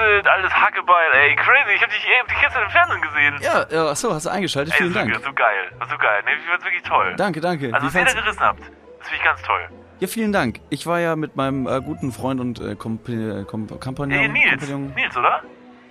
Brexit, alles Hackebeil, ey, crazy. Ich hab dich eben gestern im Fernsehen gesehen. Ja, ja, achso, hast du eingeschaltet. Vielen das Dank. ist so geil, das ist so geil. Nee, ich fand's wirklich toll. Danke, danke. Also, was ihr da gerissen habt, das finde ich ganz toll. ja, vielen Dank. Ich war ja mit meinem äh, guten Freund und äh, äh, Komp Kompagnon. Ey, Nils, Kompagnon. Nils, oder?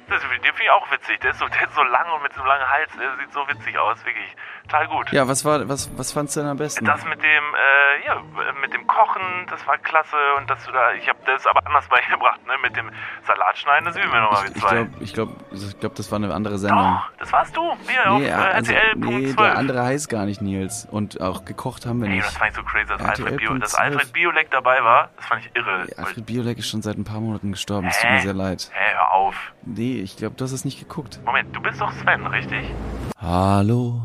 Das, den finde ich auch witzig. Der ist, so, der ist so lang und mit so einem langen Hals. Der sieht so witzig aus, wirklich. Total gut. Ja, was war, was, was fandst du denn am besten? Das mit dem, äh, ja, mit dem Kochen, das war klasse. Und dass du da, ich habe das aber anders beigebracht, ne? Mit dem Salatschneiden, das üben wir nochmal mit ich zwei. glaube, ich glaube, ich glaub, das war eine andere Sendung. Doch, das warst du. Auf Nee, äh, also, RTL nee, der 12. andere heißt gar nicht Nils. Und auch gekocht haben wir nicht. das fand ich so crazy, dass RTL Alfred, Bio, dass 12. Alfred Biolek dabei war. Das fand ich irre. Alfred Biolek ist schon seit ein paar Monaten gestorben. Es tut mir sehr leid. Hä, hör auf. Nee, ich glaube, du hast es nicht geguckt. Moment, du bist doch Sven, richtig? Hallo,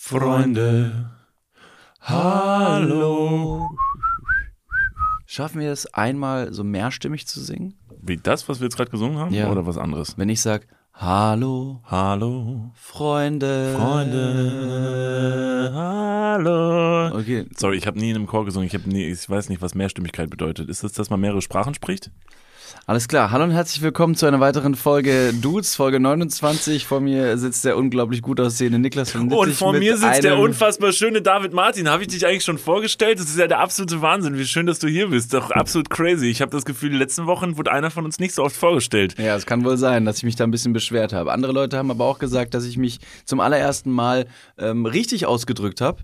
Freunde. Hallo. Schaffen wir es einmal so mehrstimmig zu singen? Wie das, was wir jetzt gerade gesungen haben? Ja. Oder was anderes? Wenn ich sag Hallo, Hallo, Freunde. Freunde. Hallo. Okay, Sorry, ich habe nie in einem Chor gesungen. Ich, hab nie, ich weiß nicht, was Mehrstimmigkeit bedeutet. Ist das, dass man mehrere Sprachen spricht? Alles klar. Hallo und herzlich willkommen zu einer weiteren Folge Dudes, Folge 29. Vor mir sitzt der unglaublich gut aussehende Niklas von Und vor mir sitzt der unfassbar schöne David Martin. Habe ich dich eigentlich schon vorgestellt? Das ist ja der absolute Wahnsinn. Wie schön, dass du hier bist. Doch absolut crazy. Ich habe das Gefühl, die letzten Wochen wurde einer von uns nicht so oft vorgestellt. Ja, es kann wohl sein, dass ich mich da ein bisschen beschwert habe. Andere Leute haben aber auch gesagt, dass ich mich zum allerersten Mal ähm, richtig ausgedrückt habe.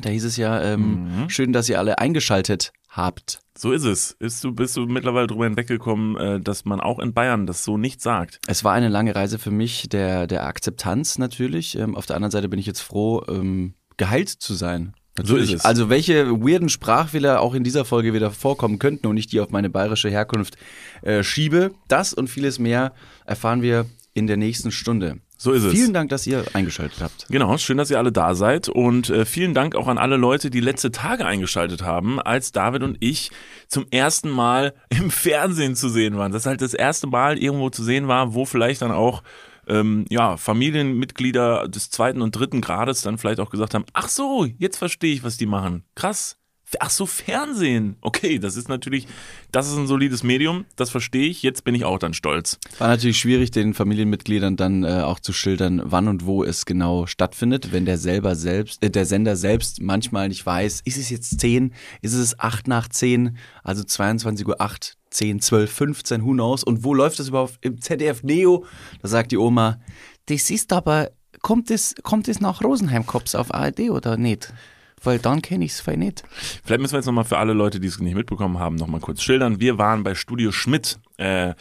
Da hieß es ja, ähm, Mhm. schön, dass ihr alle eingeschaltet habt. So ist es. Bist du, bist du mittlerweile drüber hinweggekommen, äh, dass man auch in Bayern das so nicht sagt? Es war eine lange Reise für mich der, der Akzeptanz natürlich. Ähm, auf der anderen Seite bin ich jetzt froh, ähm, geheilt zu sein. So ist es. Also welche weirden Sprachfehler auch in dieser Folge wieder vorkommen könnten und ich die auf meine bayerische Herkunft äh, schiebe, das und vieles mehr erfahren wir in der nächsten Stunde. So ist es. Vielen Dank, dass ihr eingeschaltet habt. Genau, schön, dass ihr alle da seid und äh, vielen Dank auch an alle Leute, die letzte Tage eingeschaltet haben, als David und ich zum ersten Mal im Fernsehen zu sehen waren. Das halt das erste Mal irgendwo zu sehen war, wo vielleicht dann auch ähm, ja, Familienmitglieder des zweiten und dritten Grades dann vielleicht auch gesagt haben, ach so, jetzt verstehe ich, was die machen. Krass. Ach so, Fernsehen. Okay, das ist natürlich, das ist ein solides Medium, das verstehe ich. Jetzt bin ich auch dann stolz. War natürlich schwierig, den Familienmitgliedern dann äh, auch zu schildern, wann und wo es genau stattfindet, wenn der selber selbst, äh, der Sender selbst manchmal nicht weiß, ist es jetzt 10, ist es 8 nach 10, also 22 Uhr 8, 10, 12, 15, who knows, und wo läuft das überhaupt im ZDF Neo? Da sagt die Oma, das ist aber, kommt es, kommt es nach Rosenheim-Cops auf ARD oder nicht? Weil dann kenne ich es voll nicht. Vielleicht müssen wir jetzt nochmal für alle Leute, die es nicht mitbekommen haben, nochmal kurz schildern. Wir waren bei Studio Schmidt äh,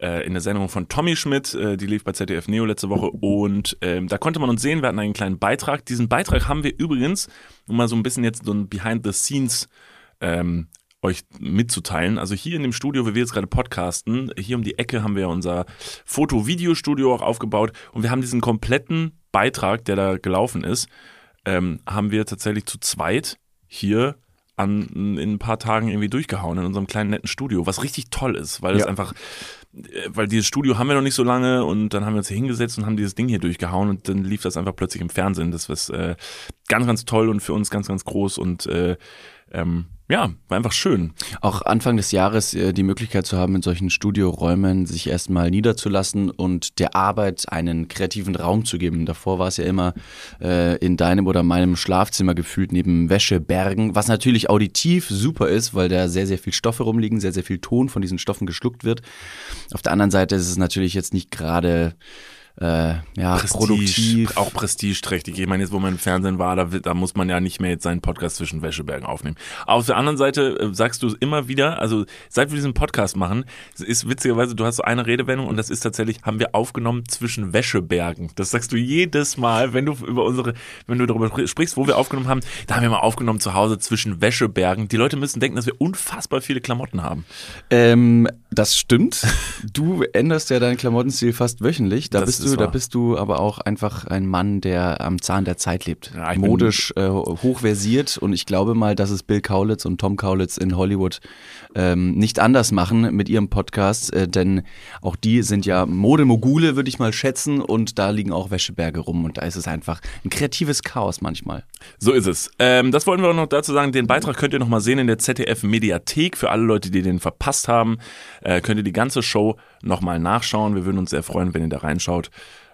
äh, in der Sendung von Tommy Schmidt, äh, die lief bei ZDF Neo letzte Woche und ähm, da konnte man uns sehen, wir hatten einen kleinen Beitrag. Diesen Beitrag haben wir übrigens, um mal so ein bisschen jetzt so ein Behind the Scenes ähm, euch mitzuteilen. Also hier in dem Studio, wo wir jetzt gerade podcasten, hier um die Ecke haben wir unser Foto-Video-Studio auch aufgebaut und wir haben diesen kompletten Beitrag, der da gelaufen ist, ähm, haben wir tatsächlich zu zweit hier an, in ein paar Tagen irgendwie durchgehauen in unserem kleinen netten Studio, was richtig toll ist, weil es Ja. einfach, äh, weil dieses Studio haben wir noch nicht so lange und dann haben wir uns hier hingesetzt und haben dieses Ding hier durchgehauen und dann lief das einfach plötzlich im Fernsehen. Das ist äh, ganz, ganz toll und für uns ganz, ganz groß und äh, ähm, ja, war einfach schön. Auch Anfang des Jahres äh, die Möglichkeit zu haben, in solchen Studioräumen sich erstmal niederzulassen und der Arbeit einen kreativen Raum zu geben. Davor war es ja immer äh, in deinem oder meinem Schlafzimmer gefühlt neben Wäschebergen, was natürlich auditiv super ist, weil da sehr, sehr viel Stoffe rumliegen, sehr, sehr viel Ton von diesen Stoffen geschluckt wird. Auf der anderen Seite ist es natürlich jetzt nicht gerade äh, ja, produktiv. auch prestigeträchtig. Ich meine, jetzt wo man im Fernsehen war, da, da muss man ja nicht mehr jetzt seinen Podcast zwischen Wäschebergen aufnehmen. Auf der anderen Seite äh, sagst du immer wieder, also seit wir diesen Podcast machen, es ist witzigerweise, du hast so eine Redewendung und das ist tatsächlich, haben wir aufgenommen zwischen Wäschebergen. Das sagst du jedes Mal, wenn du über unsere, wenn du darüber sprichst, wo wir aufgenommen haben, da haben wir mal aufgenommen zu Hause zwischen Wäschebergen. Die Leute müssen denken, dass wir unfassbar viele Klamotten haben. Ähm, das stimmt. Du änderst ja deinen Klamottenstil fast wöchentlich. Da Das bist ist du, da bist du aber auch einfach ein Mann, der am Zahn der Zeit lebt. Ja, Modisch äh, hochversiert und ich glaube mal, dass es Bill Kaulitz und Tom Kaulitz in Hollywood ähm, nicht anders machen mit ihrem Podcast, äh, denn auch die sind ja Modemogule, würde ich mal schätzen, und da liegen auch Wäscheberge rum und da ist es einfach ein kreatives Chaos manchmal. So ist es. Ähm, das wollten wir auch noch dazu sagen. Den Beitrag könnt ihr noch mal sehen in der ZDF Mediathek. Für alle Leute, die den verpasst haben, äh, könnt ihr die ganze Show nochmal nachschauen. Wir würden uns sehr freuen, wenn ihr da reinschaut.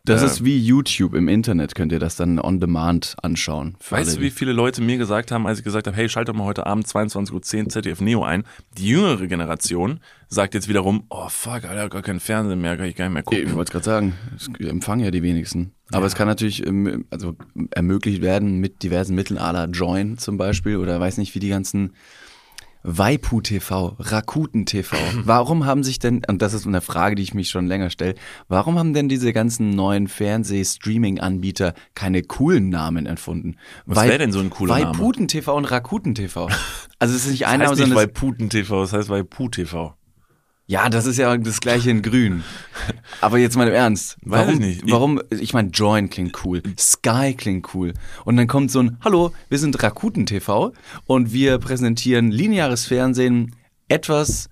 Das Äh, ist wie YouTube im Internet, könnt ihr das dann on demand anschauen. Weißt alle, du, wie viele Leute mir gesagt haben, als ich gesagt habe, hey, schalt doch mal heute Abend 22.10 Uhr ZDF Neo ein. Die jüngere Generation sagt jetzt wiederum, oh fuck, Alter, gar kein Fernsehen mehr, kann ich gar nicht mehr die- Ich gucken. wollte gerade sagen, es empfangen ja die wenigsten. Aber es kann natürlich ähm, also ermöglicht werden mit diversen Mitteln, à la Join zum Beispiel oder weiß nicht, wie die ganzen Waipu TV, Rakuten TV. Warum haben sich denn, und das ist eine Frage, die ich mich schon länger stelle, warum haben denn diese ganzen neuen Fernseh-Streaming-Anbieter keine coolen Namen erfunden? Was wär denn so ein cooler Name? Waiputen TV und Rakuten TV. Also es ist nicht Das ein Name, heißt nicht sondern es- Waiputen TV, das heißt Waipu TV. Ja, das ist ja das gleiche in grün. Aber jetzt mal im Ernst. Weiß Warum, ich nicht. Ich- warum, ich meine, Join klingt cool, Sky klingt cool. Und dann kommt so ein, hallo, wir sind Rakuten TV und wir präsentieren lineares Fernsehen etwas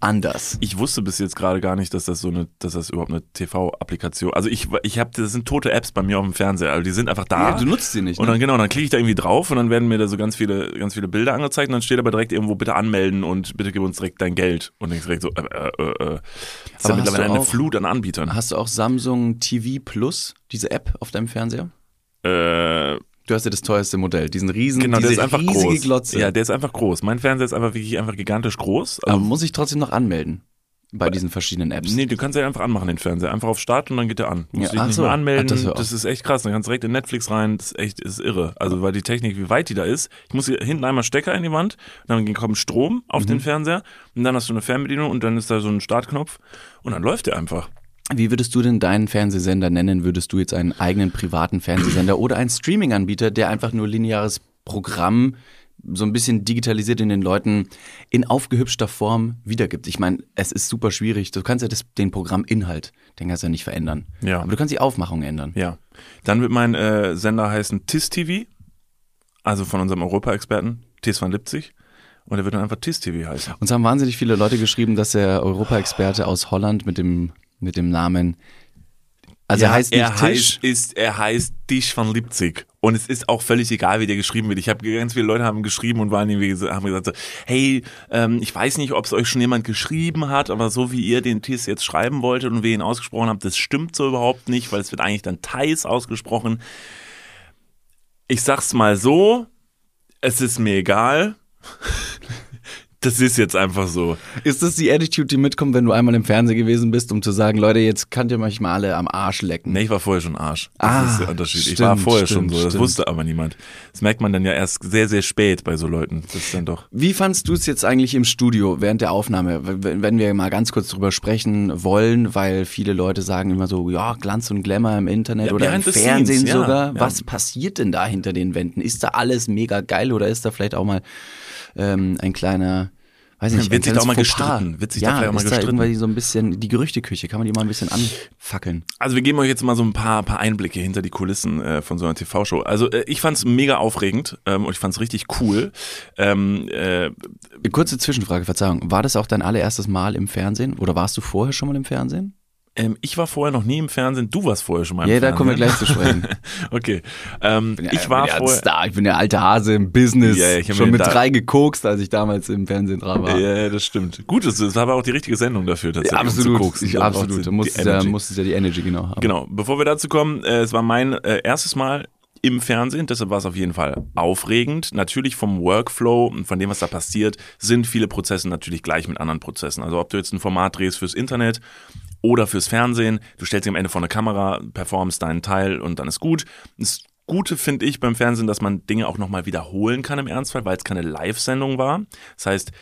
anders. Ich wusste bis jetzt gerade gar nicht, dass das so eine, dass das überhaupt eine TV-Applikation. Also ich, ich habe, das sind tote Apps bei mir auf dem Fernseher. Also die sind einfach da. Ja, du nutzt sie nicht. Und Ne? dann genau, dann klicke ich da irgendwie drauf und dann werden mir da so ganz viele, ganz viele Bilder angezeigt und dann steht aber direkt irgendwo bitte anmelden und bitte gib uns direkt dein Geld. Und ich direkt so, äh, äh, äh, äh. Das ist Aber ja mittlerweile eine auch- Flut an Anbietern. Hast du auch Samsung TV Plus, diese App auf deinem Fernseher? Äh, Du hast ja das teuerste Modell, diesen riesen, genau, der diese ist einfach riesige groß. Glotze. Ja, der ist einfach groß. Mein Fernseher ist einfach wirklich einfach gigantisch groß. Aber Also, muss ich trotzdem noch anmelden bei diesen verschiedenen Apps? nee, du kannst ja einfach anmachen, den Fernseher. Einfach auf Start und dann geht der an. Du musst Ja, dich nicht so. mehr anmelden. Ach, das das, ist echt krass. Dann kannst du direkt in Netflix rein. Das ist echt ist irre. Also, weil die Technik, wie weit die da ist. Ich muss hier hinten einmal Stecker in die Wand, dann kommt Strom auf Mhm. den Fernseher und dann hast du eine Fernbedienung und dann ist da so ein Startknopf und dann läuft der einfach. Wie würdest du denn deinen Fernsehsender nennen? Würdest du jetzt einen eigenen privaten Fernsehsender oder einen Streaming-Anbieter, der einfach nur lineares Programm so ein bisschen digitalisiert in den Leuten in aufgehübschter Form wiedergibt? Ich meine, es ist super schwierig. Du kannst ja das, den Programminhalt, den kannst du ja nicht verändern. Ja. Aber du kannst die Aufmachung ändern. Ja. Dann wird mein äh, Sender heißen TIS TV, also von unserem Europa-Experten, TIS van Lipzig. Und der wird dann einfach TIS TV heißen. Uns haben wahnsinnig viele Leute geschrieben, dass der Europa-Experte aus Holland mit dem, mit dem Namen, also er heißt nicht er Tisch. heißt, ist, er heißt Tisch van Lipzig. Und es ist auch völlig egal, wie der geschrieben wird. Ich habe ganz viele Leute haben geschrieben und waren irgendwie haben gesagt, so, hey, ähm, ich weiß nicht, ob es euch schon jemand geschrieben hat, aber so wie ihr den Tis jetzt schreiben wolltet und wie ihr ihn ausgesprochen habt, das stimmt so überhaupt nicht, weil es wird eigentlich dann Thais ausgesprochen. Ich sag's mal so, es ist mir egal. Das ist jetzt einfach so. Ist das die Attitude, die mitkommt, wenn du einmal im Fernsehen gewesen bist, um zu sagen, Leute, jetzt könnt ihr euch mal alle am Arsch lecken? Nee, ich war vorher schon Arsch. Das Ah, ist der Unterschied. ich stimmt, war vorher stimmt, schon so. Das stimmt. wusste aber niemand. Das merkt man dann ja erst sehr, sehr spät bei so Leuten. Das ist dann doch. Wie fandst du es jetzt eigentlich im Studio während der Aufnahme, wenn wir mal ganz kurz drüber sprechen wollen, weil viele Leute sagen immer so, ja, Glanz und Glamour im Internet Ja, oder im Fernsehen scenes, ja, sogar. ja. Was passiert denn da hinter den Wänden? Ist da alles mega geil oder ist da vielleicht auch mal ähm, ein kleiner, weiß nicht, Wird sich da auch mal gestritten? Wird sich da ja, vielleicht auch mal ist da gestritten? irgendwie so ein bisschen die Gerüchteküche, kann man die mal ein bisschen anfackeln? Also wir geben euch jetzt mal so ein paar, paar Einblicke hinter die Kulissen äh, von so einer TV-Show. Also äh, ich fand's mega aufregend ähm, und ich fand's richtig cool. Ähm, äh, Kurze Zwischenfrage, Verzeihung. War das auch dein allererstes Mal im Fernsehen oder warst du vorher schon mal im Fernsehen? Ähm, ich war vorher noch nie im Fernsehen. Du warst vorher schon mal im Ja, da Fernsehen. kommen wir gleich zu sprechen. okay. Ähm, ich war bin ja ein vorher. Star, ich bin der alte Hase im Business. Ja, ich schon mit da- drei gekokst, als ich damals im Fernsehen dran war. Ja, ja, das stimmt. Gut, das, war aber auch die richtige Sendung dafür tatsächlich. um zu absolut. koksen. Ich, Da absolut. Da musstest ja, musstest ja die Energy genau haben. Genau, bevor wir dazu kommen, äh, es war mein äh, erstes Mal im Fernsehen, deshalb war es auf jeden Fall aufregend. Natürlich vom Workflow und von dem, was da passiert, sind viele Prozesse natürlich gleich mit anderen Prozessen. Also ob du jetzt ein Format drehst fürs Internet oder fürs Fernsehen, du stellst dich am Ende vor eine Kamera, performst deinen Teil und dann ist gut. Das Gute finde ich beim Fernsehen, dass man Dinge auch nochmal wiederholen kann im Ernstfall, weil es keine Live-Sendung war. Das heißt,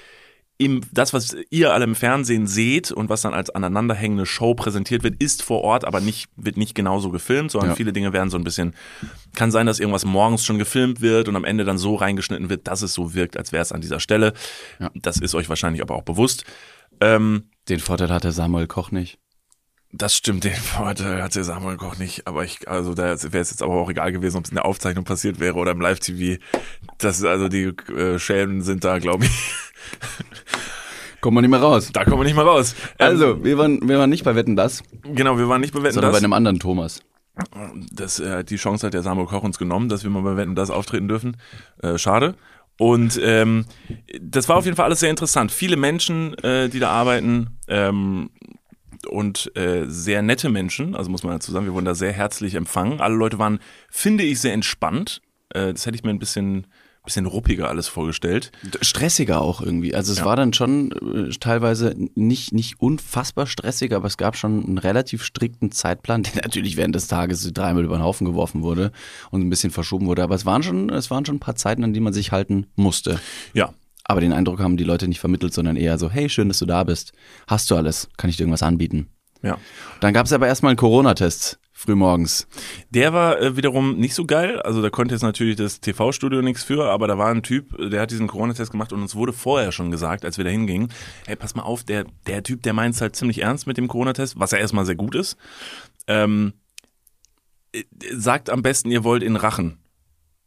im, das, was ihr alle im Fernsehen seht und was dann als aneinanderhängende Show präsentiert wird, ist vor Ort, aber nicht, wird nicht genauso gefilmt, sondern Ja. viele Dinge werden so ein bisschen, kann sein, dass irgendwas morgens schon gefilmt wird und am Ende dann so reingeschnitten wird, dass es so wirkt, als wäre es an dieser Stelle. Ja. Das ist euch wahrscheinlich aber auch bewusst. Ähm, Den Vorteil hatte Samuel Koch nicht. Das stimmt, den Vorteil hat der Samuel Koch nicht, aber ich, also da wäre es jetzt aber auch egal gewesen, ob es in der Aufzeichnung passiert wäre oder im Live-TV. Das, also die äh, Schäden sind da, glaube ich, Kommt man nicht mehr raus. da kommen wir nicht mal raus. Ähm, Also, wir waren, wir waren nicht bei Wetten das, genau, wir waren nicht bewetten, sondern das. bei einem anderen Thomas. das, äh, die Chance hat der Samuel Koch uns genommen, dass wir mal bei Wetten das auftreten dürfen. Äh, schade. Und ähm, das war auf jeden Fall alles sehr interessant. Viele Menschen, äh, die da arbeiten, ähm, und äh, sehr nette Menschen, also muss man dazu sagen, wir wurden da sehr herzlich empfangen. Alle Leute waren, finde ich, sehr entspannt. Äh, das hätte ich mir ein bisschen bisschen ruppiger alles vorgestellt. Stressiger auch irgendwie. Also es ja. war dann schon äh, teilweise nicht, nicht unfassbar stressig, aber es gab schon einen relativ strikten Zeitplan, der natürlich während des Tages dreimal über den Haufen geworfen wurde und ein bisschen verschoben wurde. Aber es waren schon, es waren schon ein paar Zeiten, an die man sich halten musste. Ja. Aber den Eindruck haben die Leute nicht vermittelt, sondern eher so, hey, schön, dass du da bist. Hast du alles? Kann ich dir irgendwas anbieten? Ja. Dann gab es aber erstmal einen Corona-Test frühmorgens. Der war äh, wiederum nicht so geil. Also da konnte jetzt natürlich das TV-Studio nichts für, aber da war ein Typ, der hat diesen Corona-Test gemacht und uns wurde vorher schon gesagt, als wir da hingingen, hey, pass mal auf, der, der Typ, der meint es halt ziemlich ernst mit dem Corona-Test, was ja erstmal sehr gut ist. Ähm, äh, sagt am besten, ihr wollt in Rachen.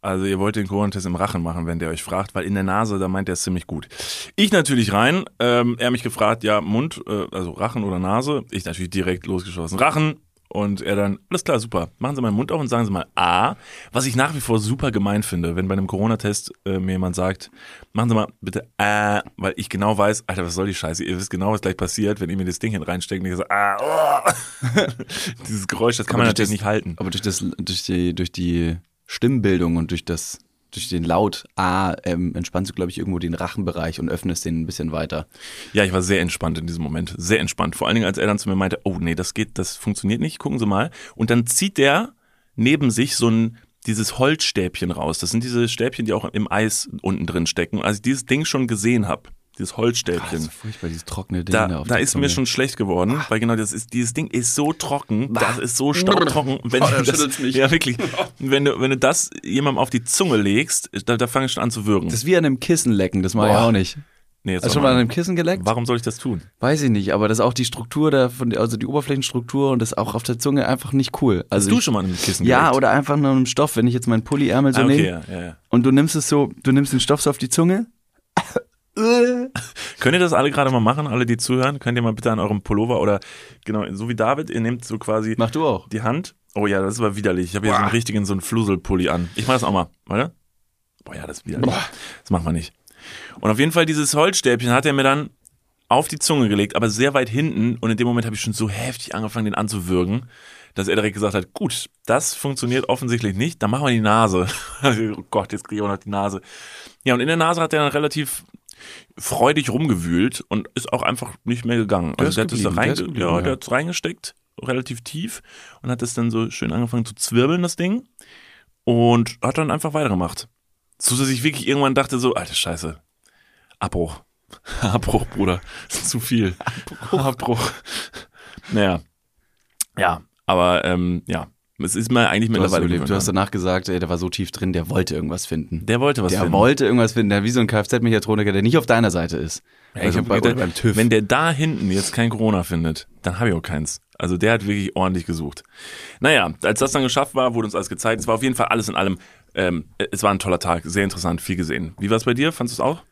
Also ihr wollt den Corona-Test im Rachen machen, wenn der euch fragt, weil in der Nase, da meint er es ziemlich gut. Ich natürlich rein, ähm, er mich gefragt, ja, Mund, äh, also Rachen oder Nase. Ich natürlich direkt losgeschossen. Rachen, und er dann, alles klar, super. Machen Sie mal den Mund auf und sagen Sie mal A. Was ich nach wie vor super gemein finde, wenn bei einem Corona-Test äh, mir jemand sagt, machen Sie mal bitte A, weil ich genau weiß, Alter, was soll die Scheiße? Ihr wisst genau, was gleich passiert, wenn ihr mir das Ding hin reinsteckt und ich so, A, oh. Dieses Geräusch, das kann aber man natürlich das, nicht halten. Aber durch das, durch die, durch die Stimmbildung und durch das durch den Laut A ähm, entspannst du, glaube ich, irgendwo den Rachenbereich und öffnest den ein bisschen weiter. Ja, ich war sehr entspannt in diesem Moment. Sehr entspannt. Vor allen Dingen, als er dann zu mir meinte, oh nee, das geht, das funktioniert nicht, gucken Sie mal. Und dann zieht der neben sich so ein dieses Holzstäbchen raus. Das sind diese Stäbchen, die auch im Eis unten drin stecken. Als ich dieses Ding schon gesehen habe, dieses Holzstäbchen. Das ist furchtbar, dieses trockene Ding. Da, da, da ist mir schon schlecht geworden, Ach. weil genau das ist, dieses Ding ist so trocken, Ach. das ist so staubtrocken. Wenn oh, das, mich. Ja, wirklich. Wenn du, wenn du das jemandem auf die Zunge legst, da, da fange ich schon an zu würgen. Das ist wie an einem Kissen lecken, das mache ich auch nicht. Nee, jetzt Hast du schon mal an einem Kissen geleckt? Warum soll ich das tun? Weiß ich nicht, aber das ist auch die Struktur da von, also die Oberflächenstruktur und das auch auf der Zunge einfach nicht cool. Also Hast du ich, schon mal an einem Kissen Ja, geleckt? oder einfach nur einem Stoff, wenn ich jetzt meinen Pulli-Ärmel so ah, okay, nehme ja, ja, ja. und du nimmst es so, du nimmst den Stoff so auf die Zunge Könnt ihr das alle gerade mal machen, alle, die zuhören? Könnt ihr mal bitte an eurem Pullover oder genau, so wie David, ihr nehmt so quasi Mach du auch. die Hand. Oh ja, das ist aber widerlich. Ich habe hier so einen richtigen, so einen Fluselpulli an. Ich mach das auch mal, warte. Boah, ja, das ist widerlich. Boah. Das machen wir nicht. Und auf jeden Fall dieses Holzstäbchen hat er mir dann auf die Zunge gelegt, aber sehr weit hinten. Und in dem Moment habe ich schon so heftig angefangen, den anzuwürgen, dass er direkt gesagt hat, gut, das funktioniert offensichtlich nicht, dann machen wir die Nase. oh Gott, jetzt kriege ich auch noch die Nase. Ja, und in der Nase hat er dann relativ freudig rumgewühlt und ist auch einfach nicht mehr gegangen. Der also der hat es da rein, der ja, ja. der hat's reingesteckt, relativ tief und hat es dann so schön angefangen zu zwirbeln, das Ding. Und hat dann einfach weitergemacht. So dass ich wirklich irgendwann dachte so, alter Scheiße, Abbruch. Abbruch, Bruder. Das ist zu viel. Abbruch. Abbruch. Naja. Ja, aber ähm, ja, es ist mir eigentlich mittlerweile. Du hast, du hast danach gesagt, ey, der war so tief drin, der wollte irgendwas finden. Der wollte was der finden. Der wollte irgendwas finden. Der wie so ein Kfz-Mechatroniker, der nicht auf deiner Seite ist. Ja, also bei, gedacht, beim TÜV. Wenn der da hinten jetzt kein Corona findet, dann habe ich auch keins. Also der hat wirklich ordentlich gesucht. Naja, als das dann geschafft war, wurde uns alles gezeigt. Es war auf jeden Fall alles in allem, ähm, es war ein toller Tag, sehr interessant, viel gesehen. Wie war es bei dir? Fandest du es auch?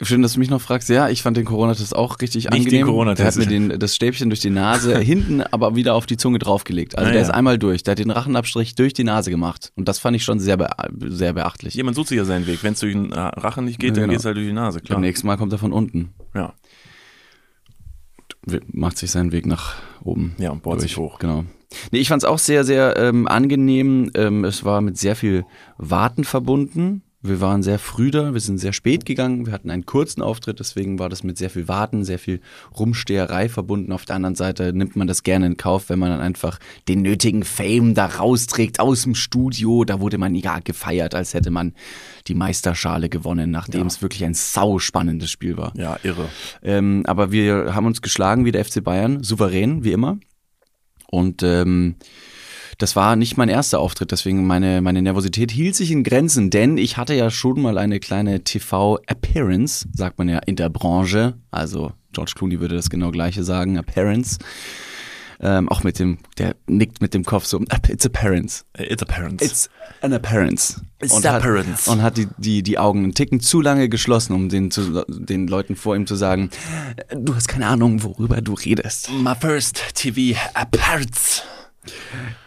Schön, dass du mich noch fragst. Ja, ich fand den Corona-Test auch richtig Nicht angenehm. Den Corona-Test. Der hat mir den, das Stäbchen durch die Nase hinten, aber wieder auf die Zunge draufgelegt. Also ah, der ja. ist einmal durch. Der hat den Rachenabstrich durch die Nase gemacht. Und das fand ich schon sehr, be sehr beachtlich. Jemand sucht sich ja seinen Weg. Wenn es durch den Rachen nicht geht, ja, dann genau. geht es halt durch die Nase, klar. Beim nächsten Mal kommt er von unten. Ja. Macht sich seinen Weg nach oben. Ja, und bohrt durch. sich hoch. Genau. Nee, ich fand es auch sehr, sehr ähm, angenehm. Ähm, es war mit sehr viel Warten verbunden. Wir waren sehr früh da, wir sind sehr spät gegangen, wir hatten einen kurzen Auftritt, deswegen war das mit sehr viel Warten, sehr viel Rumsteherei verbunden. Auf der anderen Seite nimmt man das gerne in Kauf, wenn man dann einfach den nötigen Fame da rausträgt aus dem Studio. Da wurde man ja gefeiert, als hätte man die Meisterschale gewonnen, nachdem ja. es wirklich ein sau spannendes Spiel war. Ja, irre. Ähm, aber wir haben uns geschlagen wie der FC Bayern, souverän, wie immer. Und ähm, das war nicht mein erster Auftritt, deswegen meine, meine Nervosität hielt sich in Grenzen, denn ich hatte ja schon mal eine kleine TV-Appearance, sagt man ja in der Branche. Also George Clooney würde das genau gleiche sagen, Appearance. Ähm, auch mit dem, der nickt mit dem Kopf so, it's appearance. It's appearance. It's an appearance. It's und appearance. Hat, und hat die, die, die Augen einen Ticken zu lange geschlossen, um den, zu, den Leuten vor ihm zu sagen, du hast keine Ahnung, worüber du redest. My first TV appearance.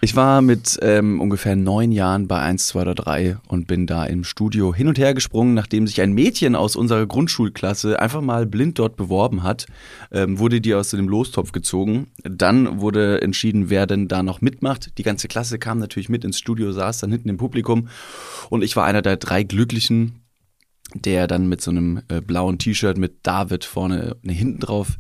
Ich war mit ähm, ungefähr neun Jahren bei 1, 2 oder 3 und bin da im Studio hin und her gesprungen, nachdem sich ein Mädchen aus unserer Grundschulklasse einfach mal blind dort beworben hat, ähm, wurde die aus dem Lostopf gezogen. Dann wurde entschieden, wer denn da noch mitmacht. Die ganze Klasse kam natürlich mit ins Studio, saß dann hinten im Publikum und ich war einer der drei Glücklichen, der dann mit so einem äh, blauen T-Shirt mit David vorne ne, hinten drauf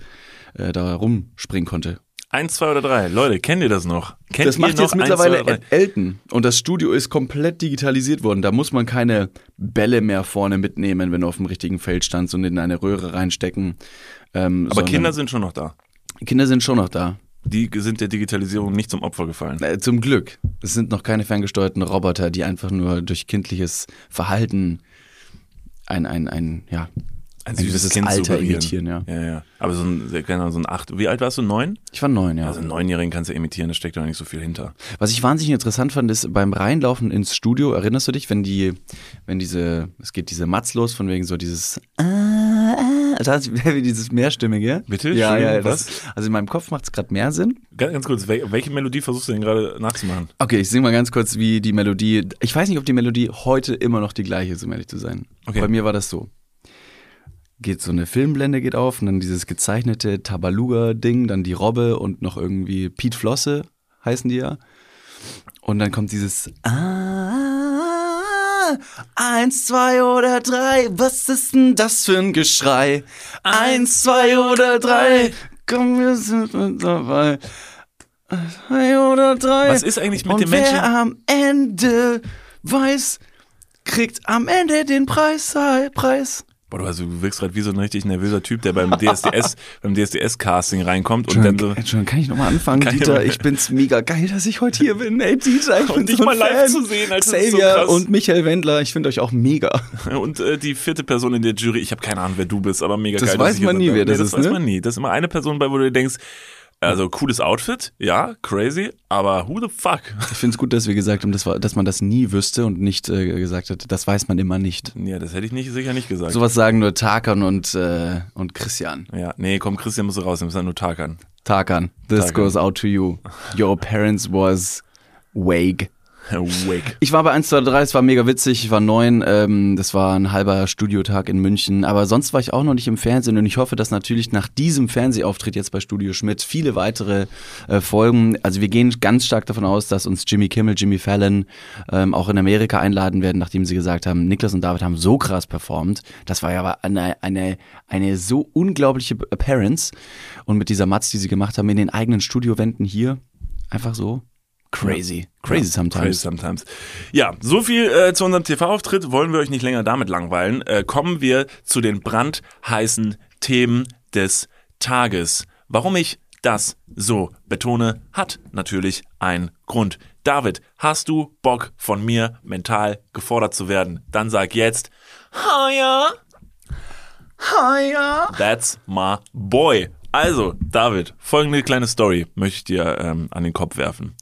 äh, da rumspringen konnte. Eins, zwei oder drei. Leute, kennt ihr das noch? Kennt das ihr macht noch jetzt mittlerweile eins? Elton. Und das Studio ist komplett digitalisiert worden. Da muss man keine Bälle mehr vorne mitnehmen, wenn du auf dem richtigen Feld standst und in eine Röhre reinstecken. Ähm, Aber Kinder sind schon noch da. Kinder sind schon noch da. Die sind der Digitalisierung nicht zum Opfer gefallen. Äh, zum Glück. Es sind noch keine ferngesteuerten Roboter, die einfach nur durch kindliches Verhalten ein, ein, ein, ja, ein, süßes gewisses Kind Alter imitieren, ja. Ja, ja. Aber so ein, gerne so ein acht. Wie alt warst du? Neun? Ich war neun, ja. Also einen Neunjährigen kannst du imitieren, da steckt doch nicht so viel hinter. Was ich wahnsinnig interessant fand, ist beim Reinlaufen ins Studio, erinnerst du dich, wenn die, wenn diese, es geht diese Matz los, von wegen so dieses, das heißt, wie dieses mehrstimmige. Bitte? Ja, ja, Entschuldigung, das, also in meinem Kopf macht es gerade mehr Sinn. Ganz, ganz kurz, wel- welche Melodie versuchst du denn gerade nachzumachen? Okay, ich singe mal ganz kurz, wie die Melodie, ich weiß nicht, ob die Melodie heute immer noch die gleiche ist, um ehrlich zu sein. Okay. Bei mir war das so. Geht so eine Filmblende geht auf und dann dieses gezeichnete Tabaluga-Ding, dann die Robbe und noch irgendwie Piet Flosse heißen die ja. Und dann kommt dieses Ah, eins, zwei oder drei, was ist denn das für ein Geschrei? Eins, zwei oder drei, komm, wir sind mit dabei. Zwei oder drei. Was ist eigentlich mit und den Menschen? Wer am Ende weiß, kriegt am Ende den Preis. Preis. Boah, du, also, du wirkst gerade wie so ein richtig nervöser Typ, der beim DSDS, beim DSDS-Casting reinkommt und dann so. Entschuldigung, kann ich nochmal anfangen, Kann Dieter? Ich bin's mega geil, dass ich heute hier bin. Ey, Dieter, ich bin Und dich so mal live Fan. zu sehen, so Xavier krass. und Michael Wendler, ich finde euch auch mega. Und äh, die vierte Person in der Jury, ich habe keine Ahnung, wer du bist, aber mega Das geil. dass weiß ich hier man bin. nie, wer nee, das das ist, weiß ne? man nie. Das ist immer eine Person bei, wo du denkst, also cooles Outfit, ja, crazy, aber who the fuck? Ich finde es gut, dass wir gesagt haben, dass, dass man das nie wüsste und nicht äh, gesagt hat, das weiß man immer nicht. Ja, das hätte ich nicht sicher nicht gesagt. Sowas sagen nur Tarkan und, äh, und Christian. Ja, nee, komm, Christian muss raus, wir müssen nur Tag an. Tarkan, this Tarkan. goes out to you. Your parents was vague. Wake. Ich war bei 1, 2, 3, es war mega witzig, ich war neun, ähm, das war ein halber Studiotag in München, aber sonst war ich auch noch nicht im Fernsehen und ich hoffe, dass natürlich nach diesem Fernsehauftritt jetzt bei Studio Schmidt viele weitere äh, Folgen, also wir gehen ganz stark davon aus, dass uns Jimmy Kimmel, Jimmy Fallon ähm, auch in Amerika einladen werden, nachdem sie gesagt haben, Niklas und David haben so krass performt, das war ja aber eine, eine, eine so unglaubliche Appearance. Und mit dieser Matz, die sie gemacht haben in den eigenen Studiowänden hier, einfach so crazy, crazy sometimes. Crazy sometimes. Ja, so viel äh, zu unserem TV-Auftritt. Wollen wir euch nicht länger damit langweilen. Äh, kommen wir zu den brandheißen Themen des Tages. Warum ich das so betone, hat natürlich einen Grund. David, hast du Bock von mir mental gefordert zu werden? Dann sag jetzt, ha ja, Hiya. That's my boy. Also, David, folgende kleine Story möchte ich dir ähm, an den Kopf werfen.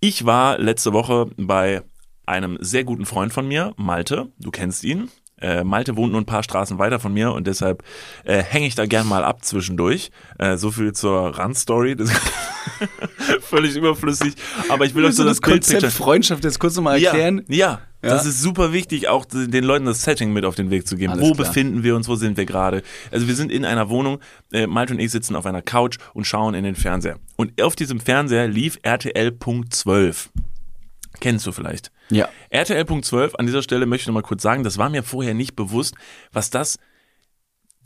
Ich war letzte Woche bei einem sehr guten Freund von mir, Malte. Du kennst ihn. Äh, Malte wohnt nur ein paar Straßen weiter von mir und deshalb äh, hänge ich da gern mal ab zwischendurch. Äh, so viel zur Randstory. Das völlig überflüssig. Aber ich will euch so das, Bild Konzept picturen. Freundschaft jetzt kurz nochmal erklären. Ja, ja, Ja. das ist super wichtig, auch den Leuten das Setting mit auf den Weg zu geben. Alles wo klar. befinden wir uns, wo sind wir gerade? Also wir sind in einer Wohnung, äh, Malte und ich sitzen auf einer Couch und schauen in den Fernseher. Und auf diesem Fernseher lief RTL Punkt 12. Kennst du vielleicht? Ja. RTL Punkt 12, an dieser Stelle möchte ich nochmal kurz sagen, das war mir vorher nicht bewusst, was das,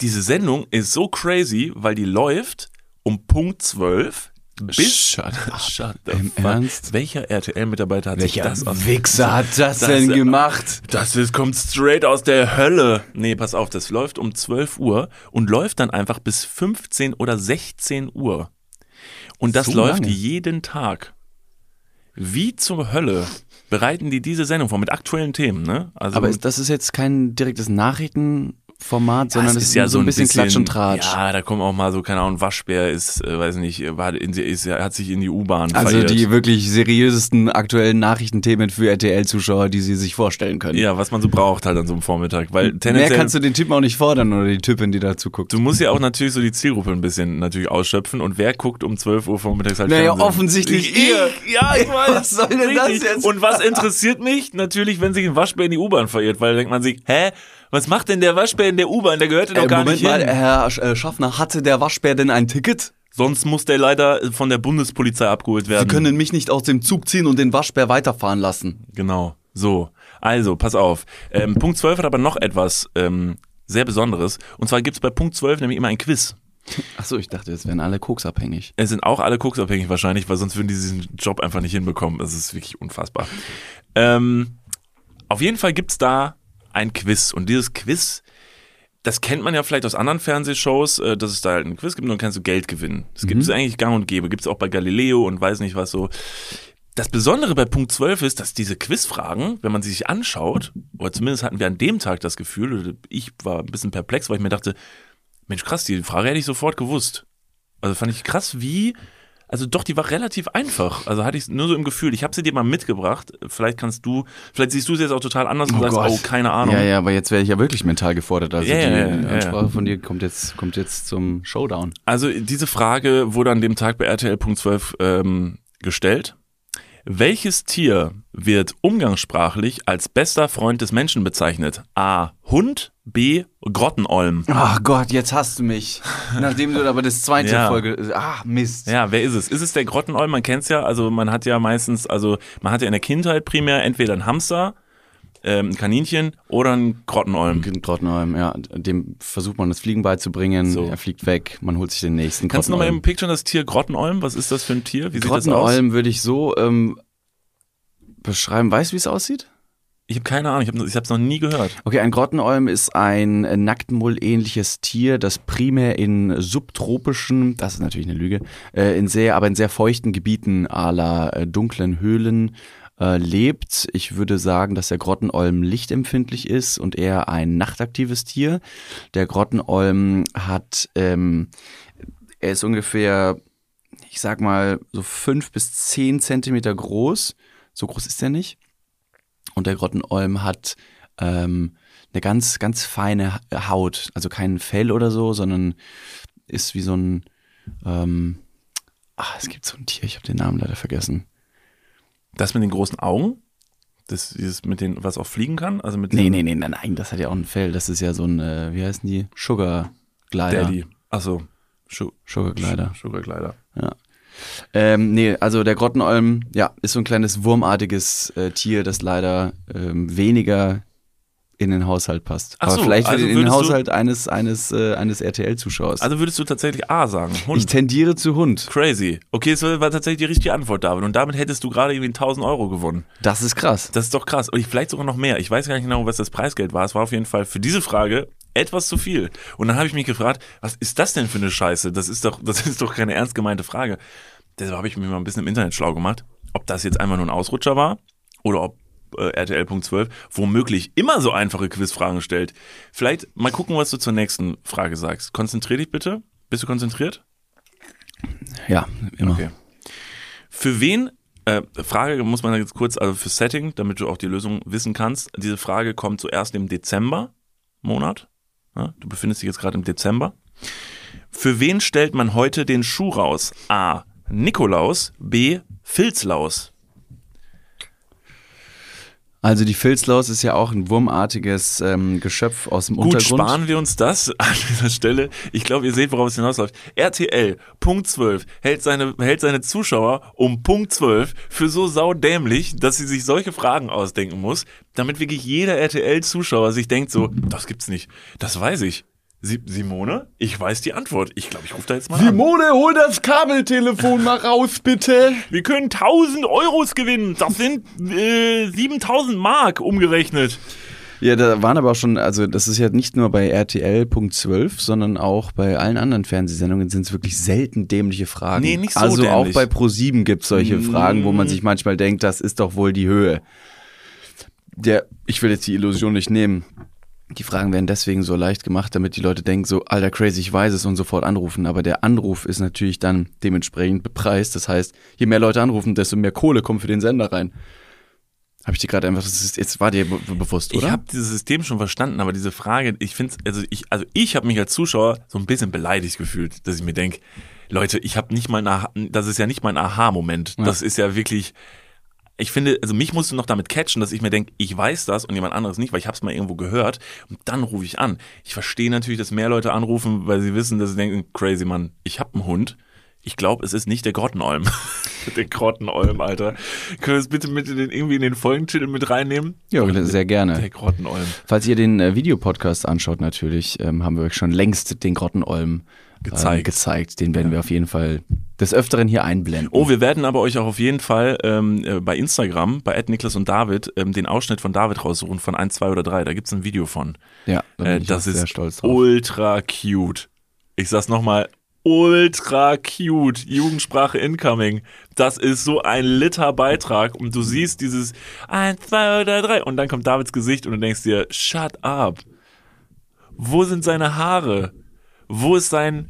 diese Sendung ist so crazy, weil die läuft um Punkt 12 bis Shut up. Shut the Im fuck. Ernst? Welcher RTL-Mitarbeiter hat sich Welcher das aus Wichser hat das, Das- denn gemacht? Das ist, kommt straight aus der Hölle. Nee, pass auf, das läuft um 12 Uhr und läuft dann einfach bis 15 oder 16 Uhr. Und das So läuft lange? jeden Tag. Wie zur Hölle bereiten die diese Sendung vor mit aktuellen Themen, ne? Also Aber das ist jetzt kein direktes Format, sondern es ist, ja so ein bisschen, Klatsch und Tratsch. Ja, da kommen auch mal so, keine Ahnung, Waschbär ist, äh, weiß nicht, war in, ist, hat sich in die U-Bahn Also verirrt. die wirklich seriösesten aktuellen Nachrichtenthemen für RTL-Zuschauer, die sie sich vorstellen können. Ja, was man so braucht halt an so einem Vormittag. Weil Mehr kannst du den Typen auch nicht fordern oder die Typin, die dazu guckt. du musst ja auch natürlich so die Zielgruppe ein bisschen natürlich ausschöpfen und wer guckt um 12 Uhr vormittags halt Naja, Fernsehen? offensichtlich Ich, ihr. Ja, ich weiß. Was soll denn das Richtig. jetzt? Und was interessiert mich? Natürlich, wenn sich ein Waschbär in die U-Bahn verirrt, weil da denkt man sich, hä? Was macht denn der Waschbär in der U-Bahn? Der gehört ja doch Äh, gar Moment nicht mal, hin. Herr äh, Schaffner, hatte der Waschbär denn ein Ticket? Sonst muss der leider von der Bundespolizei abgeholt werden. Sie können mich nicht aus dem Zug ziehen und den Waschbär weiterfahren lassen. Genau. So. Also, pass auf. Ähm, Punkt 12 hat aber noch etwas ähm, sehr Besonderes. Und zwar gibt es bei Punkt 12 nämlich immer ein Quiz. Achso, ich dachte, jetzt wären alle koksabhängig. Es sind auch alle koksabhängig wahrscheinlich, weil sonst würden die diesen Job einfach nicht hinbekommen. Das ist wirklich unfassbar. Ähm, auf jeden Fall gibt's da ein Quiz. Und dieses Quiz, das kennt man ja vielleicht aus anderen Fernsehshows, äh, dass es da halt ein Quiz gibt und dann kannst du Geld gewinnen. Das gibt es eigentlich gang und gäbe. Gibt es auch bei Galileo und weiß nicht was so. Das Besondere bei Punkt 12 ist, dass diese Quizfragen, wenn man sie sich anschaut, oder zumindest hatten wir an dem Tag das Gefühl, oder ich war ein bisschen perplex, weil ich mir dachte, Mensch, krass, die Frage hätte ich sofort gewusst. Also fand ich krass, wie. Also doch, die war relativ einfach. Also hatte ich nur so im Gefühl. Ich habe sie dir mal mitgebracht. Vielleicht kannst du, vielleicht siehst du es jetzt auch total anders und sagst, oh, keine Ahnung. Ja, ja, aber jetzt wäre ich ja wirklich mental gefordert. Also Ja, die ja, ja, Ansprache von dir kommt jetzt, kommt jetzt zum Showdown. Also diese Frage wurde an dem Tag bei RTL.12 ähm, gestellt. Welches Tier wird umgangssprachlich als bester Freund des Menschen bezeichnet? A. Hund, B. Grottenolm. Ach Gott, jetzt hast du mich. Nachdem du aber das zweite Ja. Folge. Ach, Mist. Ja, wer ist es? Ist es der Grottenolm? Man kennt's ja, also man hat ja meistens, also man hat ja in der Kindheit primär entweder einen Hamster, ähm, ein Kaninchen oder einen Grottenolm. Grottenolm, ja. Dem versucht man das Fliegen beizubringen. So. Er fliegt weg, man holt sich den nächsten Kannst du nochmal im Picture das Tier Grottenolm? Was ist das für ein Tier? Wie sieht das aus? Grottenolm würde ich so ähm, beschreiben. Weißt du, wie es aussieht? Ich habe keine Ahnung, ich habe es noch nie gehört. Okay, ein Grottenolm ist ein äh, Nacktmull-ähnliches Tier, das primär in subtropischen, das ist natürlich eine Lüge, äh, in sehr, aber in sehr feuchten Gebieten aller äh, dunklen Höhlen äh, lebt. Ich würde sagen, dass der Grottenolm lichtempfindlich ist und eher ein nachtaktives Tier. Der Grottenolm hat, ähm, er ist ungefähr, ich sag mal, so fünf bis zehn Zentimeter groß. So groß ist er nicht. Und der Grottenolm hat ähm, eine ganz, ganz feine Ha- Haut. Also kein Fell oder so, sondern ist wie so ein. Ähm, ach, es gibt so ein Tier, ich habe den Namen leider vergessen. Das mit den großen Augen? Das dieses mit den, was auch fliegen kann? Also mit Nee, nee, nee, nein, nein, das hat ja auch ein Fell. Das ist ja so ein, äh, wie heißen die? Sugar Glider. Daddy. Achso. Sugar Glider. Sugar Glider. Ja. Ähm, nee, also der Grottenolm, ja, ist so ein kleines wurmartiges äh, Tier, das leider ähm, weniger in den Haushalt passt. Ach Aber so, vielleicht also in den Haushalt eines, eines, äh, eines RTL-Zuschauers. Also würdest du tatsächlich A sagen? ich Hund. tendiere zu Hund. Crazy. Okay, das war tatsächlich die richtige Antwort, David. Und damit hättest du gerade irgendwie 1000 Euro gewonnen. Das ist krass. Das ist doch krass. Und ich, vielleicht sogar noch mehr. Ich weiß gar nicht genau, was das Preisgeld war. Es war auf jeden Fall für diese Frage etwas zu viel. Und dann habe ich mich gefragt, was ist das denn für eine Scheiße? Das ist doch, das ist doch keine ernst gemeinte Frage. Deshalb habe ich mich mal ein bisschen im Internet schlau gemacht, ob das jetzt einfach nur ein Ausrutscher war oder ob äh, RTL.12 womöglich immer so einfache Quizfragen stellt. Vielleicht mal gucken, was du zur nächsten Frage sagst. Konzentrier dich bitte. Bist du konzentriert? Ja, immer. Okay. Für wen, äh, Frage muss man jetzt kurz, also für Setting, damit du auch die Lösung wissen kannst. Diese Frage kommt zuerst im Dezember-Monat. Ja, du befindest dich jetzt gerade im Dezember. Für wen stellt man heute den Schuh raus? A. Nikolaus, B. Filzlaus. Also die Filzlaus ist ja auch ein wurmartiges ähm, Geschöpf aus dem Gut, Untergrund. sparen wir uns das an dieser Stelle. Ich glaube, ihr seht, worauf es hinausläuft. RTL, Punkt 12, hält seine, hält seine Zuschauer um Punkt 12 für so saudämlich, dass sie sich solche Fragen ausdenken muss, damit wirklich jeder RTL-Zuschauer sich denkt so, das gibt's nicht. Das weiß ich. Simone, ich weiß die Antwort. Ich glaube, ich rufe da jetzt mal an. Simone, hol das Kabeltelefon mal raus, bitte. Wir können 1000 Euros gewinnen. Das sind äh, 7000 Mark umgerechnet. Ja, da waren aber auch schon, also das ist ja nicht nur bei RTL Punkt 12, sondern auch bei allen anderen Fernsehsendungen sind es wirklich selten dämliche Fragen. Nee, nicht so Also auch dämlich. bei Pro7 gibt es solche Fragen, wo man sich manchmal denkt, das ist doch wohl die Höhe. Der, ich will jetzt die Illusion nicht nehmen. Die Fragen werden deswegen so leicht gemacht, damit die Leute denken, so, alter crazy, ich weiß es und sofort anrufen. Aber der Anruf ist natürlich dann dementsprechend bepreist. Das heißt, je mehr Leute anrufen, desto mehr Kohle kommt für den Sender rein. Habe ich dir gerade einfach, das ist, jetzt war dir be bewusst, oder? Ich habe dieses System schon verstanden, aber diese Frage, ich finde, also ich, also ich habe mich als Zuschauer so ein bisschen beleidigt gefühlt, dass ich mir denke, Leute, ich habe nicht mal, ein das ist ja nicht mein Aha-Moment. Ja. Das ist ja wirklich, ich finde, also mich musst du noch damit catchen, dass ich mir denke, ich weiß das und jemand anderes nicht, weil ich habe es mal irgendwo gehört und dann rufe ich an. Ich verstehe natürlich, dass mehr Leute anrufen, weil sie wissen, dass sie denken, crazy Mann, ich habe einen Hund. Ich glaube, es ist nicht der Grottenolm. der Grottenolm, Alter. Können wir es bitte mit in den, irgendwie in den Folgentitel mit reinnehmen? ja, sehr gerne. Der Grottenolm. Falls ihr den äh, Videopodcast anschaut, natürlich, ähm, haben wir euch schon längst den Grottenolm ähm, Gezeigt. gezeigt. Den werden wir auf jeden Fall des Öfteren hier einblenden. Oh, wir werden aber euch auch auf jeden Fall ähm, äh, bei Instagram, bei Niklas und David, ähm, den Ausschnitt von David raussuchen, von 1, 2 oder 3. Da gibt's ein Video von. ja, da bin Äh, ich das auch sehr ist stolz drauf. ultra cute. Ich sag's nochmal, ultra cute. Jugendsprache incoming. Das ist so ein Liter Beitrag und du siehst dieses 1, 2 oder 3 und dann kommt Davids Gesicht und du denkst dir, shut up. Wo sind seine Haare? Wo ist sein,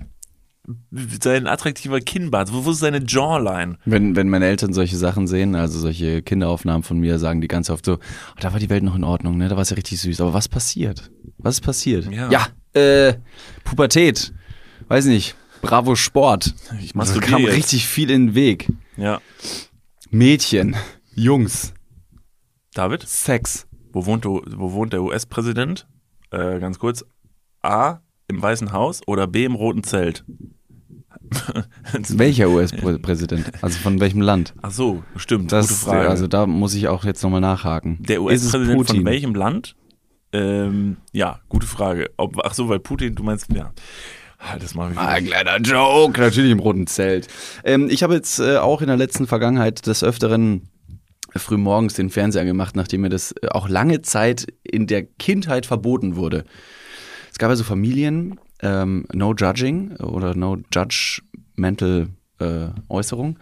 sein attraktiver Kinnbart? Wo, wo ist seine Jawline? Wenn, wenn meine Eltern solche Sachen sehen, also solche Kinderaufnahmen von mir, sagen die ganz oft so, oh, da war die Welt noch in Ordnung, ne? Da war es ja richtig süß. Aber was passiert? Was ist passiert? Ja. ja äh, Pubertät. Weiß nicht. Bravo Sport. Ich Also kam jetzt. richtig viel in den Weg. Ja. Mädchen, Jungs, David, Sex. wo wohnt, wo wohnt der US-Präsident? Äh, ganz kurz. A, im Weißen Haus oder B, im Roten Zelt? Welcher US-Präsident? Also von welchem Land? Ach so, stimmt. Das, gute Frage. Also da muss ich auch jetzt nochmal nachhaken. der US-Präsident von welchem Land? Ähm, ja, gute Frage. Ob, ach so, weil Putin, du meinst, ja. Ah, Das machen wir. Ah, ein kleiner Joke, natürlich im roten Zelt. Ähm, ich habe jetzt äh, auch in der letzten Vergangenheit des Öfteren früh morgens den Fernseher gemacht, nachdem mir das äh, auch lange Zeit in der Kindheit verboten wurde. Es gab also Familien, ähm, no judging oder no judgmental äh, Äußerung.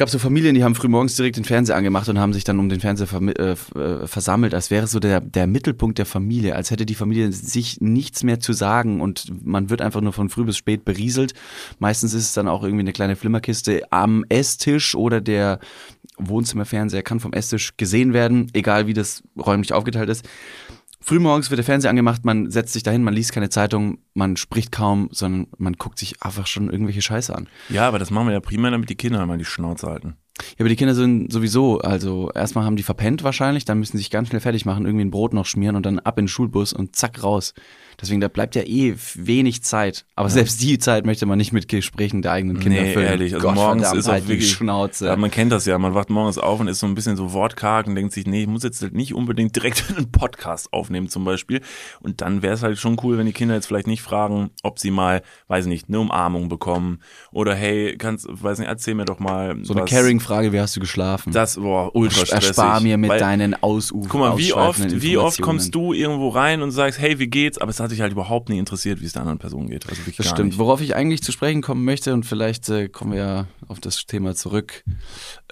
gab so Familien, die haben früh morgens direkt den Fernseher angemacht und haben sich dann um den Fernseher vermi- äh, äh, versammelt, als wäre so der, der Mittelpunkt der Familie, als hätte die Familie sich nichts mehr zu sagen und man wird einfach nur von früh bis spät berieselt. Meistens ist es dann auch irgendwie eine kleine Flimmerkiste am Esstisch oder der Wohnzimmerfernseher kann vom Esstisch gesehen werden, egal wie das räumlich aufgeteilt ist. Frühmorgens wird der Fernseher angemacht, man setzt sich dahin, man liest keine Zeitung, man spricht kaum, sondern man guckt sich einfach schon irgendwelche Scheiße an. Ja, aber das machen wir ja primär, damit die Kinder mal die Schnauze halten. Ja, aber die Kinder sind sowieso, also erstmal haben die verpennt wahrscheinlich, dann müssen sie sich ganz schnell fertig machen, irgendwie ein Brot noch schmieren und dann ab in den Schulbus und zack raus. Deswegen, da bleibt ja eh wenig Zeit. Aber selbst die Zeit möchte man nicht mit Gesprächen der eigenen Kinder Nee, füllen. ehrlich, also morgens Gottverdammt, ist auch halt wirklich- Schnauze. Ja, man kennt das ja, man wacht morgens auf und ist so ein bisschen so wortkarg und denkt sich, nee, ich muss jetzt halt nicht unbedingt direkt einen Podcast aufnehmen zum Beispiel. Und dann wäre es halt schon cool, wenn die Kinder jetzt vielleicht nicht fragen, ob sie mal, weiß nicht, eine Umarmung bekommen oder hey, kannst, weiß nicht, erzähl mir doch mal so eine was. Caring-Frage, wie hast du geschlafen? Das, boah, ultra stressig. Erspar mir mit weil- deinen Ausuf Guck mal, wie oft, wie oft kommst du irgendwo rein und sagst, hey, wie geht's? Aber es hat dich halt überhaupt nicht interessiert, wie es der anderen Person geht. Also Das stimmt. nicht. Worauf ich eigentlich zu sprechen kommen möchte, und vielleicht äh, kommen wir ja auf das Thema zurück,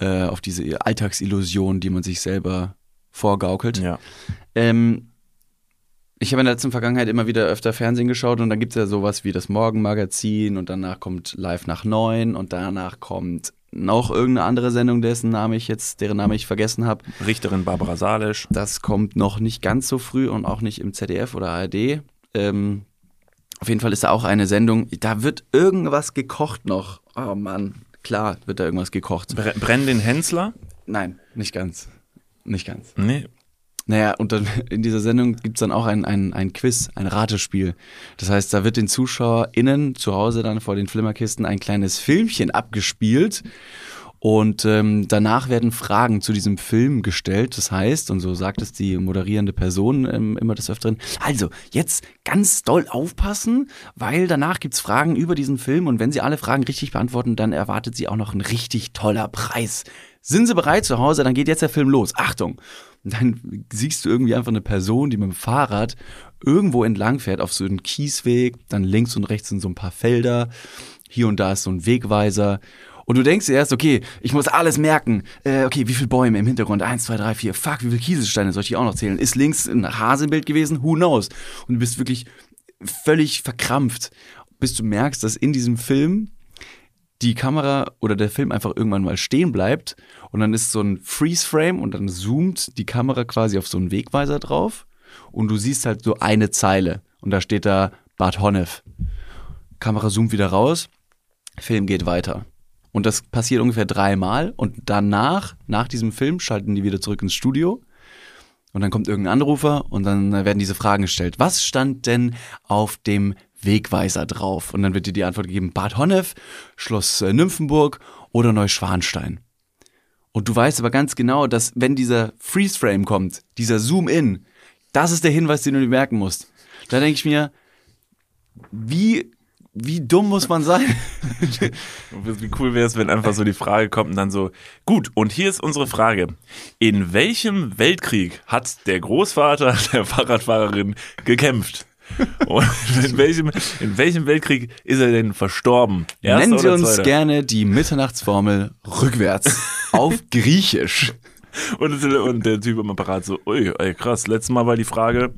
äh, auf diese Alltagsillusion, die man sich selber vorgaukelt. Ja. Ähm, ich habe in der letzten Vergangenheit immer wieder öfter Fernsehen geschaut und dann gibt es ja sowas wie das Morgenmagazin und danach kommt Live nach neun und danach kommt noch irgendeine andere Sendung, dessen Name ich jetzt, deren Name ich vergessen habe. Richterin Barbara Salisch. Das kommt noch nicht ganz so früh und auch nicht im ZDF oder ARD. Ähm, auf jeden Fall ist da auch eine Sendung, da wird irgendwas gekocht noch. Oh Mann, klar wird da irgendwas gekocht. Bre Brenn den Hensler? Nein, nicht ganz. Nicht ganz. Nee. Naja, und dann in dieser Sendung gibt's dann auch ein, ein, ein Quiz, ein Ratespiel. Das heißt, da wird den ZuschauerInnen zu Hause dann vor den Flimmerkisten ein kleines Filmchen abgespielt. Und ähm, danach werden Fragen zu diesem Film gestellt. Das heißt, und so sagt es die moderierende Person ähm, immer des Öfteren, also jetzt ganz doll aufpassen, weil danach gibt's Fragen über diesen Film und wenn Sie alle Fragen richtig beantworten, dann erwartet Sie auch noch ein richtig toller Preis. Sind Sie bereit zu Hause? Dann geht jetzt der Film los. Achtung! Dann siehst du irgendwie einfach eine Person, die mit dem Fahrrad irgendwo entlang fährt auf so einen Kiesweg, dann links und rechts sind so ein paar Felder, hier und da ist so ein Wegweiser Und du denkst erst, okay, ich muss alles merken. Äh, okay, wie viele Bäume im Hintergrund? Eins, zwei, drei, vier. Fuck, wie viele Kieselsteine soll ich auch noch zählen? Ist links ein Hasenbild gewesen? Who knows? Und du bist wirklich völlig verkrampft, bis du merkst, dass in diesem Film die Kamera oder der Film einfach irgendwann mal stehen bleibt und dann ist so ein Freeze-Frame und dann zoomt die Kamera quasi auf so einen Wegweiser drauf und du siehst halt so eine Zeile und da steht da Bad Honnef. Kamera zoomt wieder raus, Film geht weiter. Und das passiert ungefähr dreimal und danach, nach diesem Film, schalten die wieder zurück ins Studio und dann kommt irgendein Anrufer und dann werden diese Fragen gestellt. Was stand denn auf dem Wegweiser drauf? Und dann wird dir die Antwort gegeben, Bad Honnef, Schloss äh, Nymphenburg oder Neuschwanstein. Und du weißt aber ganz genau, dass wenn dieser Freeze-Frame kommt, dieser Zoom-In, das ist der Hinweis, den du dir merken musst. Da denke ich mir, wie, wie dumm muss man sein? Wie cool wäre es, wenn einfach so die Frage kommt und dann so, gut, und hier ist unsere Frage. In welchem Weltkrieg hat der Großvater der Fahrradfahrerin gekämpft? Und in welchem, in welchem Weltkrieg ist er denn verstorben? Erster Nennen Sie uns zweiter? gerne die Mitternachtsformel rückwärts auf Griechisch. Und, und der Typ am Apparat so, ui, ey, krass, letztes Mal war die Frage,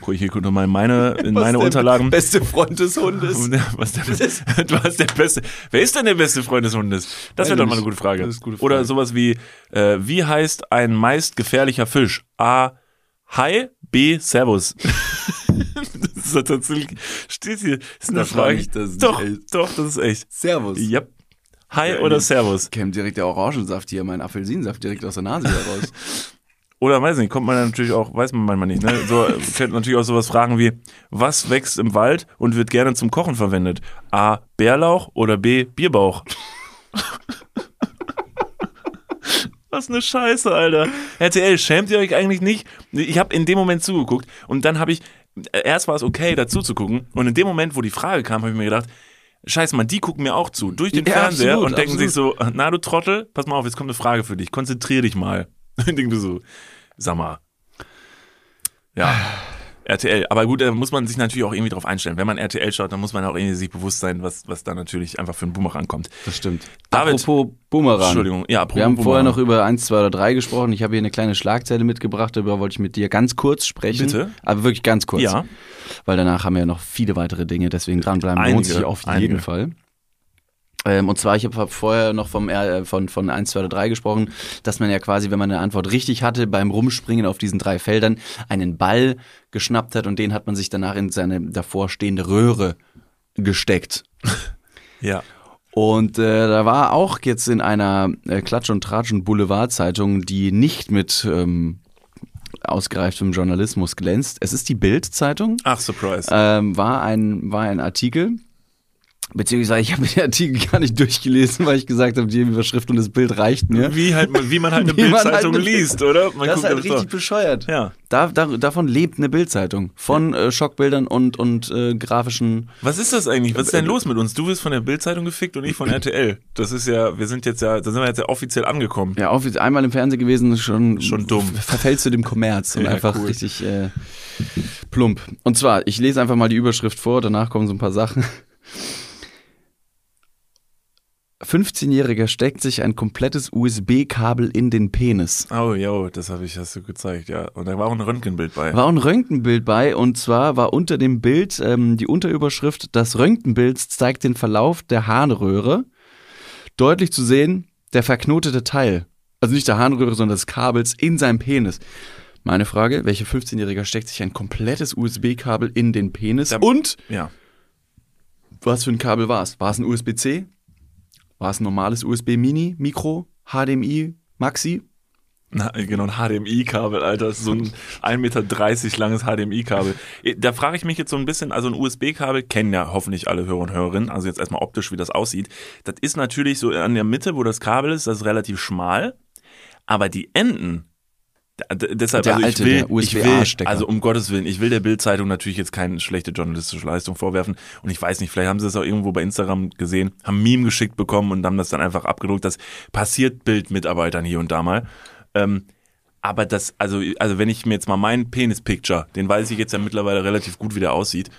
guck ich hier guck noch mal in meine, in meine der Unterlagen. Beste Freund des Hundes. Und der- Was der, beste. Wer ist denn der beste Freund des Hundes? Das wäre doch ich mal eine gute Frage. Gute Oder Frage. sowas wie, äh, wie heißt ein meist gefährlicher Fisch? A. Hi, B. Servus. das ist tatsächlich, steht hier, ist eine Frage. nicht- das doch, echt. doch, das ist echt. Servus. Yep. Hi Ja, oder. Servus. Käme direkt der Orangensaft hier, mein Apfelsinensaft direkt aus der Nase heraus. Oder weiß nicht, kommt man dann natürlich auch, weiß man manchmal nicht, ne? So äh, könnte natürlich auch sowas fragen wie, was wächst im Wald und wird gerne zum Kochen verwendet? A. Bärlauch oder B. Bierbauch? Was eine Scheiße, Alter. RTL, schämt ihr euch eigentlich nicht? Ich habe in dem Moment zugeguckt und dann habe ich, äh, erst war es okay, dazu zu gucken und in dem Moment, wo die Frage kam, habe ich mir gedacht, Scheiße, Mann, die gucken mir auch zu, durch den Ja, Fernseher absolut, und denken absolut. sich so, na du Trottel, pass mal auf, jetzt kommt eine Frage für dich, konzentrier dich mal. Und denke so, sag mal. Ja, RTL. Aber gut, da muss man sich natürlich auch irgendwie drauf einstellen. Wenn man RTL schaut, dann muss man auch irgendwie sich bewusst sein, was, was da natürlich einfach für ein Boomerang kommt. Das stimmt. David. Apropos Boomerang. Entschuldigung, ja, apropos Wir haben vorher Boomerang. noch über 1, 2 oder 3 gesprochen. Ich habe hier eine kleine Schlagzeile mitgebracht, darüber wollte ich mit dir ganz kurz sprechen. Bitte? Aber wirklich ganz kurz. Ja. Weil danach haben wir ja noch viele weitere Dinge, deswegen dranbleiben Einige, lohnt sich auf einige. jeden Fall. Ähm, und zwar, ich habe vorher noch vom, äh, von, von 1, 2 oder 3 gesprochen, dass man ja quasi, wenn man eine Antwort richtig hatte, beim Rumspringen auf diesen drei Feldern einen Ball geschnappt hat und den hat man sich danach in seine davor stehende Röhre gesteckt. Ja. Und äh, da war auch jetzt in einer äh, Klatsch- und Tratsch- und Boulevardzeitung, die nicht mit ähm, ausgereiftem Journalismus glänzt. Es ist die Bild-Zeitung. Ach, Surprise. Ähm, war, ein, war ein Artikel. Beziehungsweise ich habe den Artikel gar nicht durchgelesen, weil ich gesagt habe, die Überschrift und das Bild reicht mir. wie, halt, wie man halt eine halt Bildzeitung eine- liest, oder? Man das ist halt richtig so. bescheuert. Ja. Da, da, davon lebt eine Bildzeitung. Von äh, Schockbildern und, und äh, grafischen. Was ist das eigentlich? Was ist denn los mit uns? Du wirst von der Bildzeitung gefickt und ich von RTL. Das ist ja, wir sind jetzt ja, da sind wir jetzt ja offiziell angekommen. Ja, auch einmal im Fernsehen gewesen, schon, Schon dumm. Verfällst du dem Kommerz und Ja, einfach cool. richtig äh, plump. Und zwar, ich lese einfach mal die Überschrift vor, danach kommen so ein paar Sachen. 15-Jähriger steckt sich ein komplettes USB-Kabel in den Penis. Oh, jo, das habe ich, hast du gezeigt, ja. Und da war auch ein Röntgenbild bei. War auch ein Röntgenbild bei und zwar war unter dem Bild ähm, die Unterüberschrift, das Röntgenbild zeigt den Verlauf der Harnröhre. Deutlich zu sehen, der verknotete Teil. Also nicht der Harnröhre, sondern des Kabels in seinem Penis. Meine Frage, welcher 15-Jähriger steckt sich ein komplettes USB-Kabel in den Penis? Da- und Ja. was für ein Kabel war es? War es ein USB-C? War es ein normales USB-Mini, Mikro, HDMI, Maxi? Na, genau, ein HDMI-Kabel, Alter. Das ist so ein 1,30 Meter langes HDMI-Kabel. Da frage ich mich jetzt so ein bisschen, also ein USB-Kabel kennen ja hoffentlich alle Hörer und Hörerinnen, also jetzt erstmal optisch, wie das aussieht. Das ist natürlich so an der Mitte, wo das Kabel ist, das ist relativ schmal, aber die Enden, deshalb, Der also alte, ich will, ich will, also um Gottes Willen, ich will der Bild-Zeitung natürlich jetzt keine schlechte journalistische Leistung vorwerfen und ich weiß nicht, vielleicht haben sie das auch irgendwo bei Instagram gesehen, haben ein Meme geschickt bekommen und haben das dann einfach abgedruckt. Das passiert Bildmitarbeitern hier und da mal. Ähm, aber das, also, also wenn ich mir jetzt mal meinen Penis-Picture, den weiß ich jetzt ja mittlerweile relativ gut, wie der aussieht.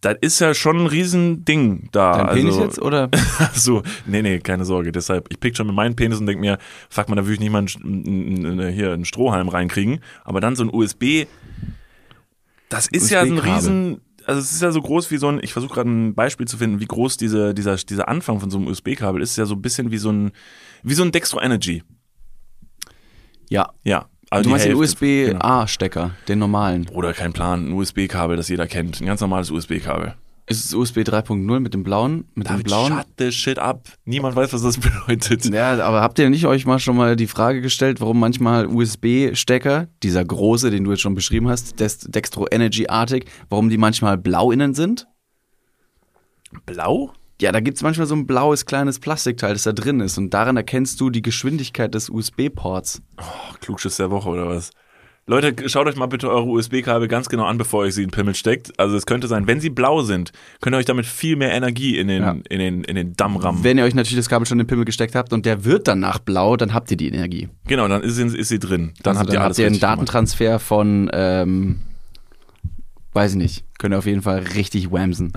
Das ist ja schon ein Riesending da. Dein also, Penis jetzt oder? so, nee, nee, keine Sorge. Deshalb, ich pick schon mit meinem Penis und denk mir, fuck mal, da würde ich nicht mal einen, einen, hier einen Strohhalm reinkriegen. Aber dann so ein USB, das ist ja ein. Riesen, also es ist ja so groß wie so ein, ich versuche gerade ein Beispiel zu finden, wie groß diese, dieser, dieser Anfang von so einem USB-Kabel ist, ist ja so ein bisschen wie so ein, wie so ein Dextro Energy. Ja. Ja. Also Du meinst den Hälfte. Genau. USB-A-Stecker, den normalen. Bruder, kein Plan, ein USB-Kabel, das jeder kennt. Ein ganz normales USB-Kabel. Ist es USB 3.0 mit dem blauen? Mit dem blauen? shut the shit up. Niemand weiß, was das bedeutet. Ja, aber habt ihr nicht euch mal schon mal die Frage gestellt, warum manchmal USB-Stecker, dieser große, den du jetzt schon beschrieben hast, Dextro Energy-artig, warum die manchmal blau innen sind? Blau? Ja, da gibt's manchmal so ein blaues kleines Plastikteil, das da drin ist. Und daran erkennst du die Geschwindigkeit des USB-Ports. Oh, Klugschiss der Woche oder was? Leute, schaut euch mal bitte eure USB-Kabel ganz genau an, bevor ihr sie in den Pimmel steckt. Also es könnte sein, wenn sie blau sind, könnt ihr euch damit viel mehr Energie in den, Ja. in den, in den Damm rammen. Wenn ihr euch natürlich das Kabel schon in den Pimmel gesteckt habt und der wird danach blau, dann habt ihr die Energie. genau, dann ist sie, ist sie drin. Dann Also habt ihr alles habt ihr einen richtig gemacht. Datentransfer von, ähm, weiß ich nicht, könnt ihr auf jeden Fall richtig whamsen.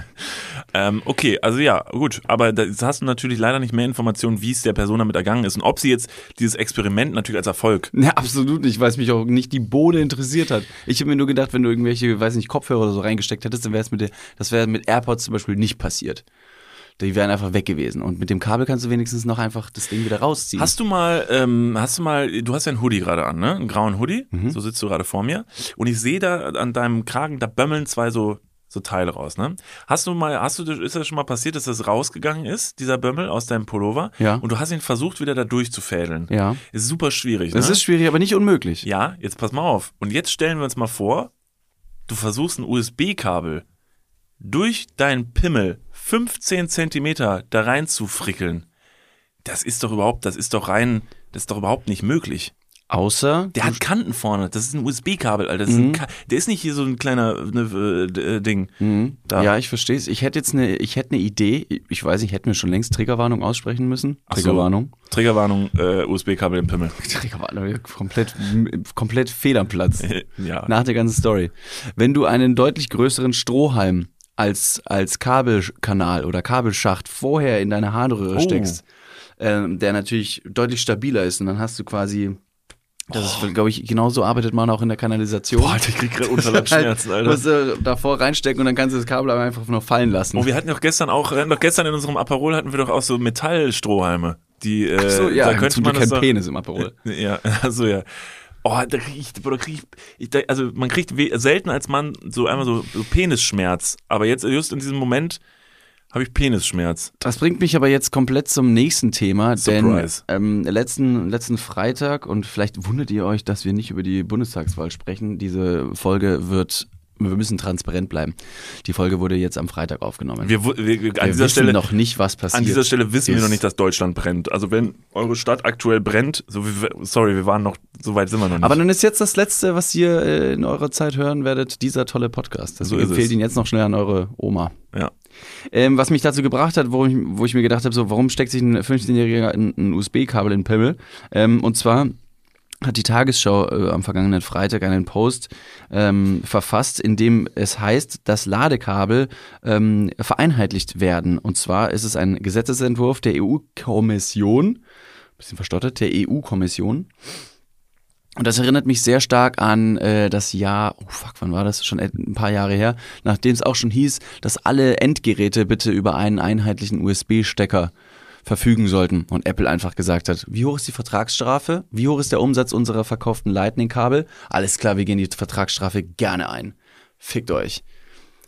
Ähm, okay, also ja, gut. Aber da hast du natürlich leider nicht mehr Informationen, wie es der Person damit ergangen ist und ob sie jetzt dieses Experiment natürlich als Erfolg. Ja, absolut nicht, weil es mich auch nicht die Bohne interessiert hat. Ich habe mir nur gedacht, wenn du irgendwelche, weiß nicht, Kopfhörer oder so reingesteckt hättest, dann wäre es mit der, das wäre mit AirPods zum Beispiel nicht passiert. Die wären einfach weg gewesen. Und mit dem Kabel kannst du wenigstens noch einfach das Ding wieder rausziehen. Hast du mal, ähm, hast du mal, du hast ja einen Hoodie gerade an, ne? Einen grauen Hoodie. Mhm. So sitzt du gerade vor mir. Und ich sehe da an deinem Kragen, da bömmeln zwei so, so Teile raus, ne? Hast du mal, hast du, ist das schon mal passiert, dass das rausgegangen ist, dieser Bömmel aus deinem Pullover? Ja. Und du hast ihn versucht, wieder da durchzufädeln. ja. Ist super schwierig, Das ne? ist schwierig, aber nicht unmöglich. Ja, jetzt pass mal auf. Und jetzt stellen wir uns mal vor, du versuchst ein USB-Kabel durch deinen Pimmel 15 Zentimeter da rein zu frickeln. Das ist doch überhaupt, das ist doch rein, das ist doch überhaupt nicht möglich. Außer. Der hat Kanten vorne. Das ist ein USB-Kabel, Alter. Ist ein Ka der ist nicht hier so ein kleiner ne, äh, Ding. Mhm. Da. Ja, ich verstehe es. Ich hätte jetzt eine, ich hätte eine Idee. Ich weiß, ich hätte mir schon längst Triggerwarnung aussprechen müssen. Ach so. Triggerwarnung. Triggerwarnung, äh, USB-Kabel im Pimmel. Triggerwarnung, komplett, komplett fehl am Platz. ja. Nach der ganzen Story. Wenn du einen deutlich größeren Strohhalm als, als Kabelkanal oder Kabelschacht vorher in deine Harnröhre Oh. steckst, ähm, der natürlich deutlich stabiler ist und dann hast du quasi, das ist, glaube ich, genauso arbeitet man auch in der Kanalisation. Boah, Alter, ich krieg gerade Unterleibsschmerzen, Halt, Alter. musst du davor reinstecken und dann kannst du das Kabel einfach nur fallen lassen. Oh, wir hatten doch gestern auch, doch gestern in unserem Aperol hatten wir doch auch so Metallstrohhalme. Die, äh, Ach so, ja, da könnte man kein doch, Penis im Aperol. Ja, also ja. Oh, da krieg ich, da krieg ich, da, also man kriegt selten als Mann so einmal so, so Penisschmerz. Aber jetzt, just in diesem Moment, habe ich Penisschmerz. Das bringt mich aber jetzt komplett zum nächsten Thema, Surprise. denn ähm, letzten, letzten Freitag, und vielleicht wundert ihr euch, dass wir nicht über die Bundestagswahl sprechen, diese Folge wird, wir müssen transparent bleiben. Die Folge wurde jetzt am Freitag aufgenommen. Wir, wir, wir, an Wir dieser wissen Stelle, noch nicht, was passiert. an dieser Stelle wissen wir ist. noch nicht, dass Deutschland brennt. Also wenn eure Stadt aktuell brennt, so wie, wir- sorry, wir waren noch, so weit sind wir noch nicht. Aber dann ist jetzt das Letzte, was ihr äh, in eurer Zeit hören werdet, dieser tolle Podcast. Also So empfehlt ihn jetzt noch schnell an eure Oma. ja. Ähm, was mich dazu gebracht hat, wo ich, wo ich mir gedacht habe, so, warum steckt sich ein 15-Jähriger ein, ein USB-Kabel in Pimmel? Ähm, und zwar hat die Tagesschau äh, am vergangenen Freitag einen Post ähm, verfasst, in dem es heißt, dass Ladekabel ähm, vereinheitlicht werden. Und zwar ist es ein Gesetzesentwurf der EU-Kommission, bisschen verstottert, der EU-Kommission. Und das erinnert mich sehr stark an äh, das Jahr, oh fuck, wann war das? Schon ein paar Jahre her, nachdem es auch schon hieß, dass alle Endgeräte bitte über einen einheitlichen USB-Stecker verfügen sollten. Und Apple einfach gesagt hat, wie hoch ist die Vertragsstrafe? Wie hoch ist der Umsatz unserer verkauften Lightning-Kabel? Alles klar, wir gehen die Vertragsstrafe gerne ein. Fickt euch.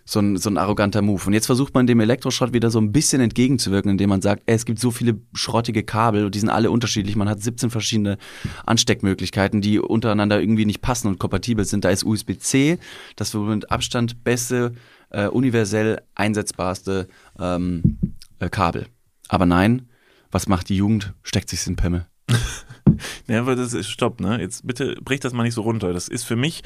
So ein, so ein arroganter Move. Und jetzt versucht man dem Elektroschrott wieder so ein bisschen entgegenzuwirken, indem man sagt, ey, es gibt so viele schrottige Kabel und die sind alle unterschiedlich. Man hat 17 verschiedene Ansteckmöglichkeiten, die untereinander irgendwie nicht passen und kompatibel sind. Da ist USB-C, das wohl mit Abstand beste, äh, universell einsetzbarste ähm, äh, Kabel. Aber nein, was macht die Jugend? Steckt sich's in Pimmel. Ja, aber das ist, stopp, ne? Jetzt bitte brich das mal nicht so runter. Das ist für mich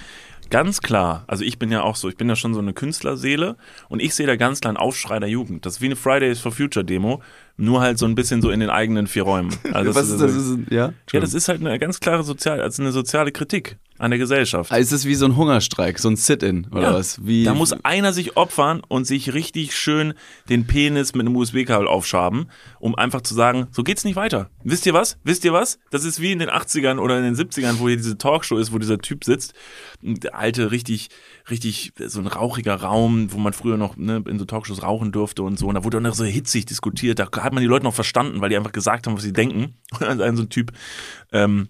ganz klar, also ich bin ja auch so, ich bin ja schon so eine Künstlerseele und ich sehe da ganz klar einen Aufschrei der Jugend. Das ist wie eine Fridays for Future Demo, nur halt so ein bisschen so in den eigenen vier Räumen. Also Was ist das? Ist, ja? Ja, das ist halt eine ganz klare soziale, also eine soziale Kritik an der Gesellschaft. Ah, Ist es wie so ein Hungerstreik, so ein Sit-in oder Ja, was? Wie, da muss einer sich opfern und sich richtig schön den Penis mit einem USB-Kabel aufschaben, um einfach zu sagen, so geht's nicht weiter. Wisst ihr was? Wisst ihr was? Das ist wie in den 80ern oder in den 70ern, wo hier diese Talkshow ist, wo dieser Typ sitzt. Alte, richtig, richtig, so ein rauchiger Raum, wo man früher noch ne, in so Talkshows rauchen durfte und so. Und da wurde auch noch so hitzig diskutiert. Da hat man die Leute noch verstanden, weil die einfach gesagt haben, was sie denken. Und ein so ein Typ, ähm,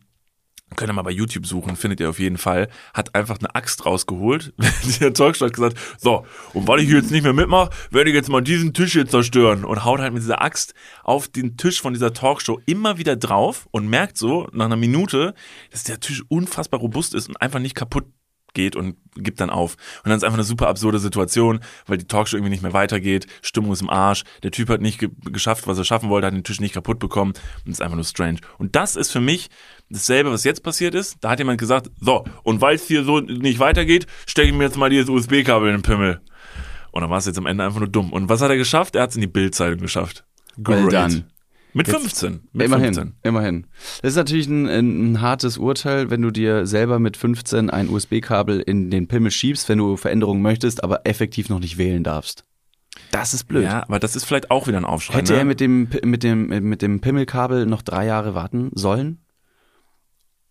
Könnt ihr mal bei YouTube suchen, findet ihr auf jeden Fall. Hat einfach eine Axt rausgeholt. Der Talkshow hat gesagt, so, und weil ich hier jetzt nicht mehr mitmache, werde ich jetzt mal diesen Tisch hier zerstören. Und haut halt mit dieser Axt auf den Tisch von dieser Talkshow immer wieder drauf und merkt so, nach einer Minute, dass der Tisch unfassbar robust ist und einfach nicht kaputt geht und gibt dann auf. Und dann ist einfach eine super absurde Situation, weil die Talkshow irgendwie nicht mehr weitergeht, Stimmung ist im Arsch, der Typ hat nicht ge geschafft, was er schaffen wollte, hat den Tisch nicht kaputt bekommen und ist einfach nur strange. Und das ist für mich dasselbe, was jetzt passiert ist. Da hat jemand gesagt, so, und weil es hier so nicht weitergeht, stecke ich mir jetzt mal dieses USB-Kabel in den Pimmel. Und dann war es jetzt am Ende einfach nur dumm. Und was hat er geschafft? Er hat es in die Bildzeitung geschafft. Well done. Mit Jetzt- 15. Mit Immerhin, 15. immerhin. Das ist natürlich ein, ein, hartes Urteil, wenn du dir selber mit 15 ein USB-Kabel in den Pimmel schiebst, wenn du Veränderungen möchtest, aber effektiv noch nicht wählen darfst. Das ist blöd. Ja, aber das ist vielleicht auch wieder ein Aufschrei. Hätte ne? er mit dem, mit, dem, mit dem Pimmelkabel noch drei Jahre warten sollen?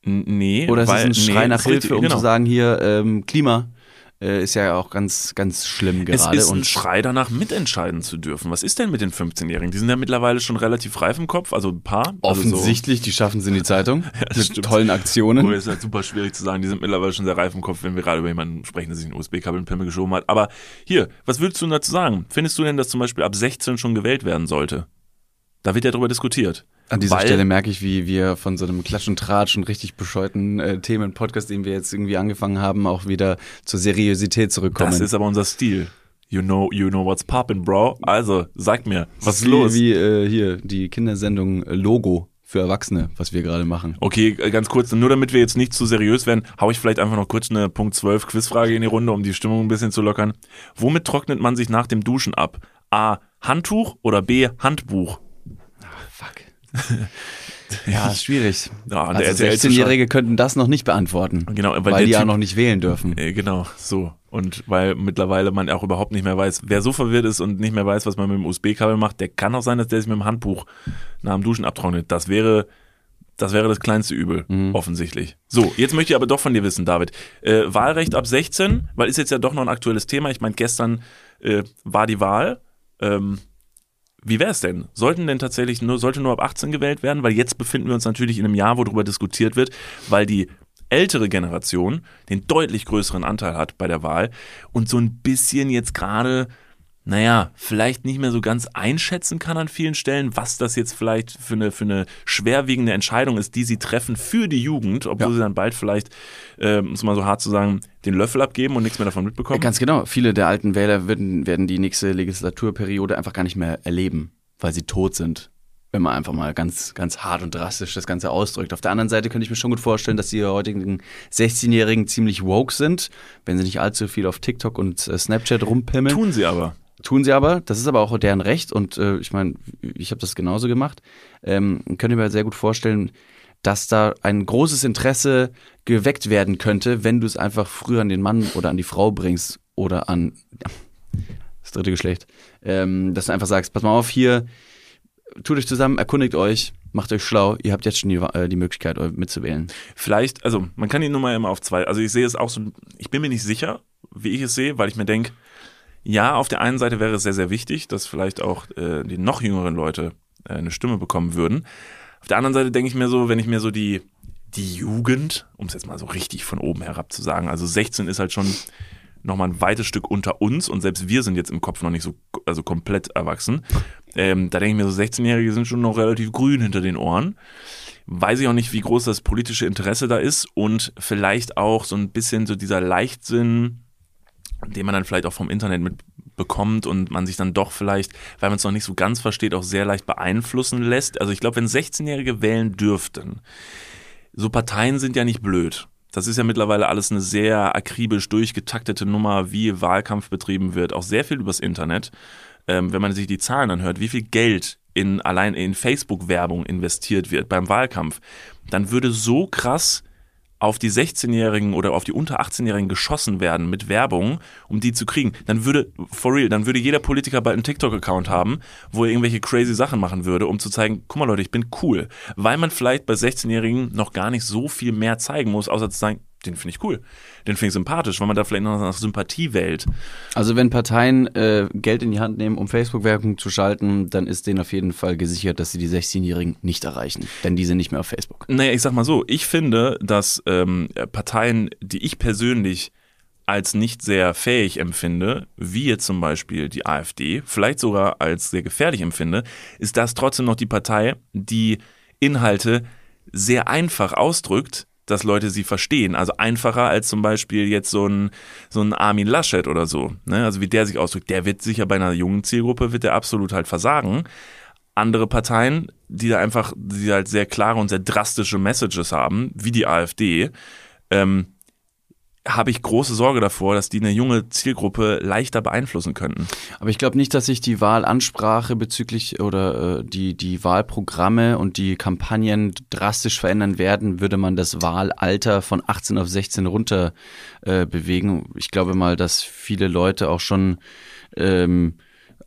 Nee. Oder ist weil, es ein Schrei nee, nach ist Hilfe, um genau. zu sagen, hier, ähm, Klima äh, ist ja auch ganz, ganz schlimm Es gerade. ist ein und Schrei danach, mitentscheiden zu dürfen. Was ist denn mit den 15-Jährigen? Die sind ja mittlerweile schon relativ reif im Kopf, also ein paar. offensichtlich, die schaffen es in die Zeitung das mit stimmt. tollen Also Aktionen. so. Oh, ist halt super schwierig zu sagen. Die sind mittlerweile schon sehr reif im Kopf, wenn wir gerade über jemanden sprechen, der sich ein USB-Kabel in Pimmel geschoben hat. Aber hier, was würdest du dazu sagen? Findest du denn, dass zum Beispiel ab 16 schon gewählt werden sollte? Da wird ja drüber diskutiert. An dieser Weil- Stelle merke ich, wie wir von so einem Klatsch und Tratsch und richtig bescheuerten äh, Themen-Podcast, den wir jetzt irgendwie angefangen haben, auch wieder zur Seriosität zurückkommen. Das ist aber unser Stil. You know, you know what's poppin', bro. Also, sag mir, was ist wie, los? Wie äh, hier die Kindersendung äh, Logo für Erwachsene, was wir gerade machen. Okay, äh, ganz kurz, nur damit wir jetzt nicht zu seriös werden, hau ich vielleicht einfach noch kurz eine Punkt 12 Quizfrage in die Runde, um die Stimmung ein bisschen zu lockern. Womit trocknet man sich nach dem Duschen ab? A. Handtuch oder B. Handbuch? Fuck. Ja, ist schwierig. Ja, Also RTL 16-Jährige könnten das noch nicht beantworten, Genau, weil weil, die ja noch nicht wählen dürfen. Äh, genau, so. Und weil mittlerweile man auch überhaupt nicht mehr weiß, wer so verwirrt ist und nicht mehr weiß, was man mit dem USB-Kabel macht, der kann auch sein, dass der sich mit dem Handbuch nach dem Duschen abtrocknet. Das wäre, das wäre das kleinste Übel, offensichtlich. So, jetzt möchte ich aber doch von dir wissen, David. Äh, Wahlrecht ab 16, weil ist jetzt ja doch noch ein aktuelles Thema. Ich meine, gestern äh, war die Wahl. Ähm, wie wäre es denn? Sollten denn tatsächlich nur, sollte nur ab 18 gewählt werden? Weil jetzt befinden wir uns natürlich in einem Jahr, wo darüber diskutiert wird, weil die ältere Generation den deutlich größeren Anteil hat bei der Wahl und so ein bisschen jetzt gerade, naja, vielleicht nicht mehr so ganz einschätzen kann an vielen Stellen, was das jetzt vielleicht für eine, für eine schwerwiegende Entscheidung ist, die sie treffen für die Jugend, obwohl Ja. sie dann bald vielleicht, äh, um es mal so hart zu sagen, den Löffel abgeben und nichts mehr davon mitbekommen. Ganz genau. Viele der alten Wähler werden, werden die nächste Legislaturperiode einfach gar nicht mehr erleben, weil sie tot sind. Wenn man einfach mal ganz, ganz hart und drastisch das Ganze ausdrückt. Auf der anderen Seite könnte ich mir schon gut vorstellen, dass die heutigen 16-Jährigen ziemlich woke sind, wenn sie nicht allzu viel auf TikTok und äh, Snapchat rumpimmeln. Tun sie aber. Tun sie aber, das ist aber auch deren Recht und äh, ich meine, ich habe das genauso gemacht. Ähm, könnte mir sehr gut vorstellen, dass da ein großes Interesse geweckt werden könnte, wenn du es einfach früher an den Mann oder an die Frau bringst oder an das dritte Geschlecht. Ähm, dass du einfach sagst, pass mal auf hier, tut euch zusammen, erkundigt euch, macht euch schlau, ihr habt jetzt schon die, äh, die Möglichkeit, euch mitzuwählen. Vielleicht, also man kann die Nummer immer auf zwei. Also ich sehe es auch so, ich bin mir nicht sicher, wie ich es sehe, weil ich mir denke, ja, auf der einen Seite wäre es sehr, sehr wichtig, dass vielleicht auch äh, die noch jüngeren Leute äh, eine Stimme bekommen würden. Auf der anderen Seite denke ich mir so, wenn ich mir so die, die Jugend, um es jetzt mal so richtig von oben herab zu sagen, also 16 ist halt schon nochmal ein weites Stück unter uns und selbst wir sind jetzt im Kopf noch nicht so also komplett erwachsen. Ähm, da denke ich mir so, 16-Jährige sind schon noch relativ grün hinter den Ohren. Weiß ich auch nicht, wie groß das politische Interesse da ist und vielleicht auch so ein bisschen so dieser Leichtsinn, den man dann vielleicht auch vom Internet mitbekommt und man sich dann doch vielleicht, weil man es noch nicht so ganz versteht, auch sehr leicht beeinflussen lässt. Also ich glaube, wenn 16-Jährige wählen dürften, so Parteien sind ja nicht blöd. Das ist ja mittlerweile alles eine sehr akribisch durchgetaktete Nummer, wie Wahlkampf betrieben wird, auch sehr viel übers Internet. Ähm, wenn man sich die Zahlen anhört, wie viel Geld in allein in Facebook-Werbung investiert wird beim Wahlkampf, dann würde so krass auf die 16-Jährigen oder auf die unter 18-Jährigen geschossen werden mit Werbung, um die zu kriegen, dann würde, for real, dann würde jeder Politiker bald einen TikTok-Account haben, wo er irgendwelche crazy Sachen machen würde, um zu zeigen, guck mal Leute, ich bin cool. Weil man vielleicht bei 16-Jährigen noch gar nicht so viel mehr zeigen muss, außer zu sagen, den finde ich cool. Den finde ich sympathisch, weil man da vielleicht noch nach Sympathie wählt. Also wenn Parteien äh, Geld in die Hand nehmen, um Facebook-Werbung zu schalten, dann ist denen auf jeden Fall gesichert, dass sie die 16-Jährigen nicht erreichen. Denn die sind nicht mehr auf Facebook. Naja, ich sag mal so, ich finde, dass ähm, Parteien, die ich persönlich als nicht sehr fähig empfinde, wie jetzt zum Beispiel die AfD, vielleicht sogar als sehr gefährlich empfinde, ist das trotzdem noch die Partei, die Inhalte sehr einfach ausdrückt, dass Leute sie verstehen. Also einfacher als zum Beispiel jetzt so ein, so ein Armin Laschet oder so. Ne? Also wie der sich ausdrückt, der wird sicher bei einer jungen Zielgruppe, wird der absolut halt versagen. Andere Parteien, die da einfach, die halt sehr klare und sehr drastische Messages haben, wie die AfD, ähm, habe ich große Sorge davor, dass die eine junge Zielgruppe leichter beeinflussen könnten. Aber ich glaube nicht, dass sich die Wahlansprache bezüglich oder äh, die, die Wahlprogramme und die Kampagnen drastisch verändern werden, würde man das Wahlalter von 18 auf 16 runter äh, bewegen. Ich glaube mal, dass viele Leute auch schon ähm,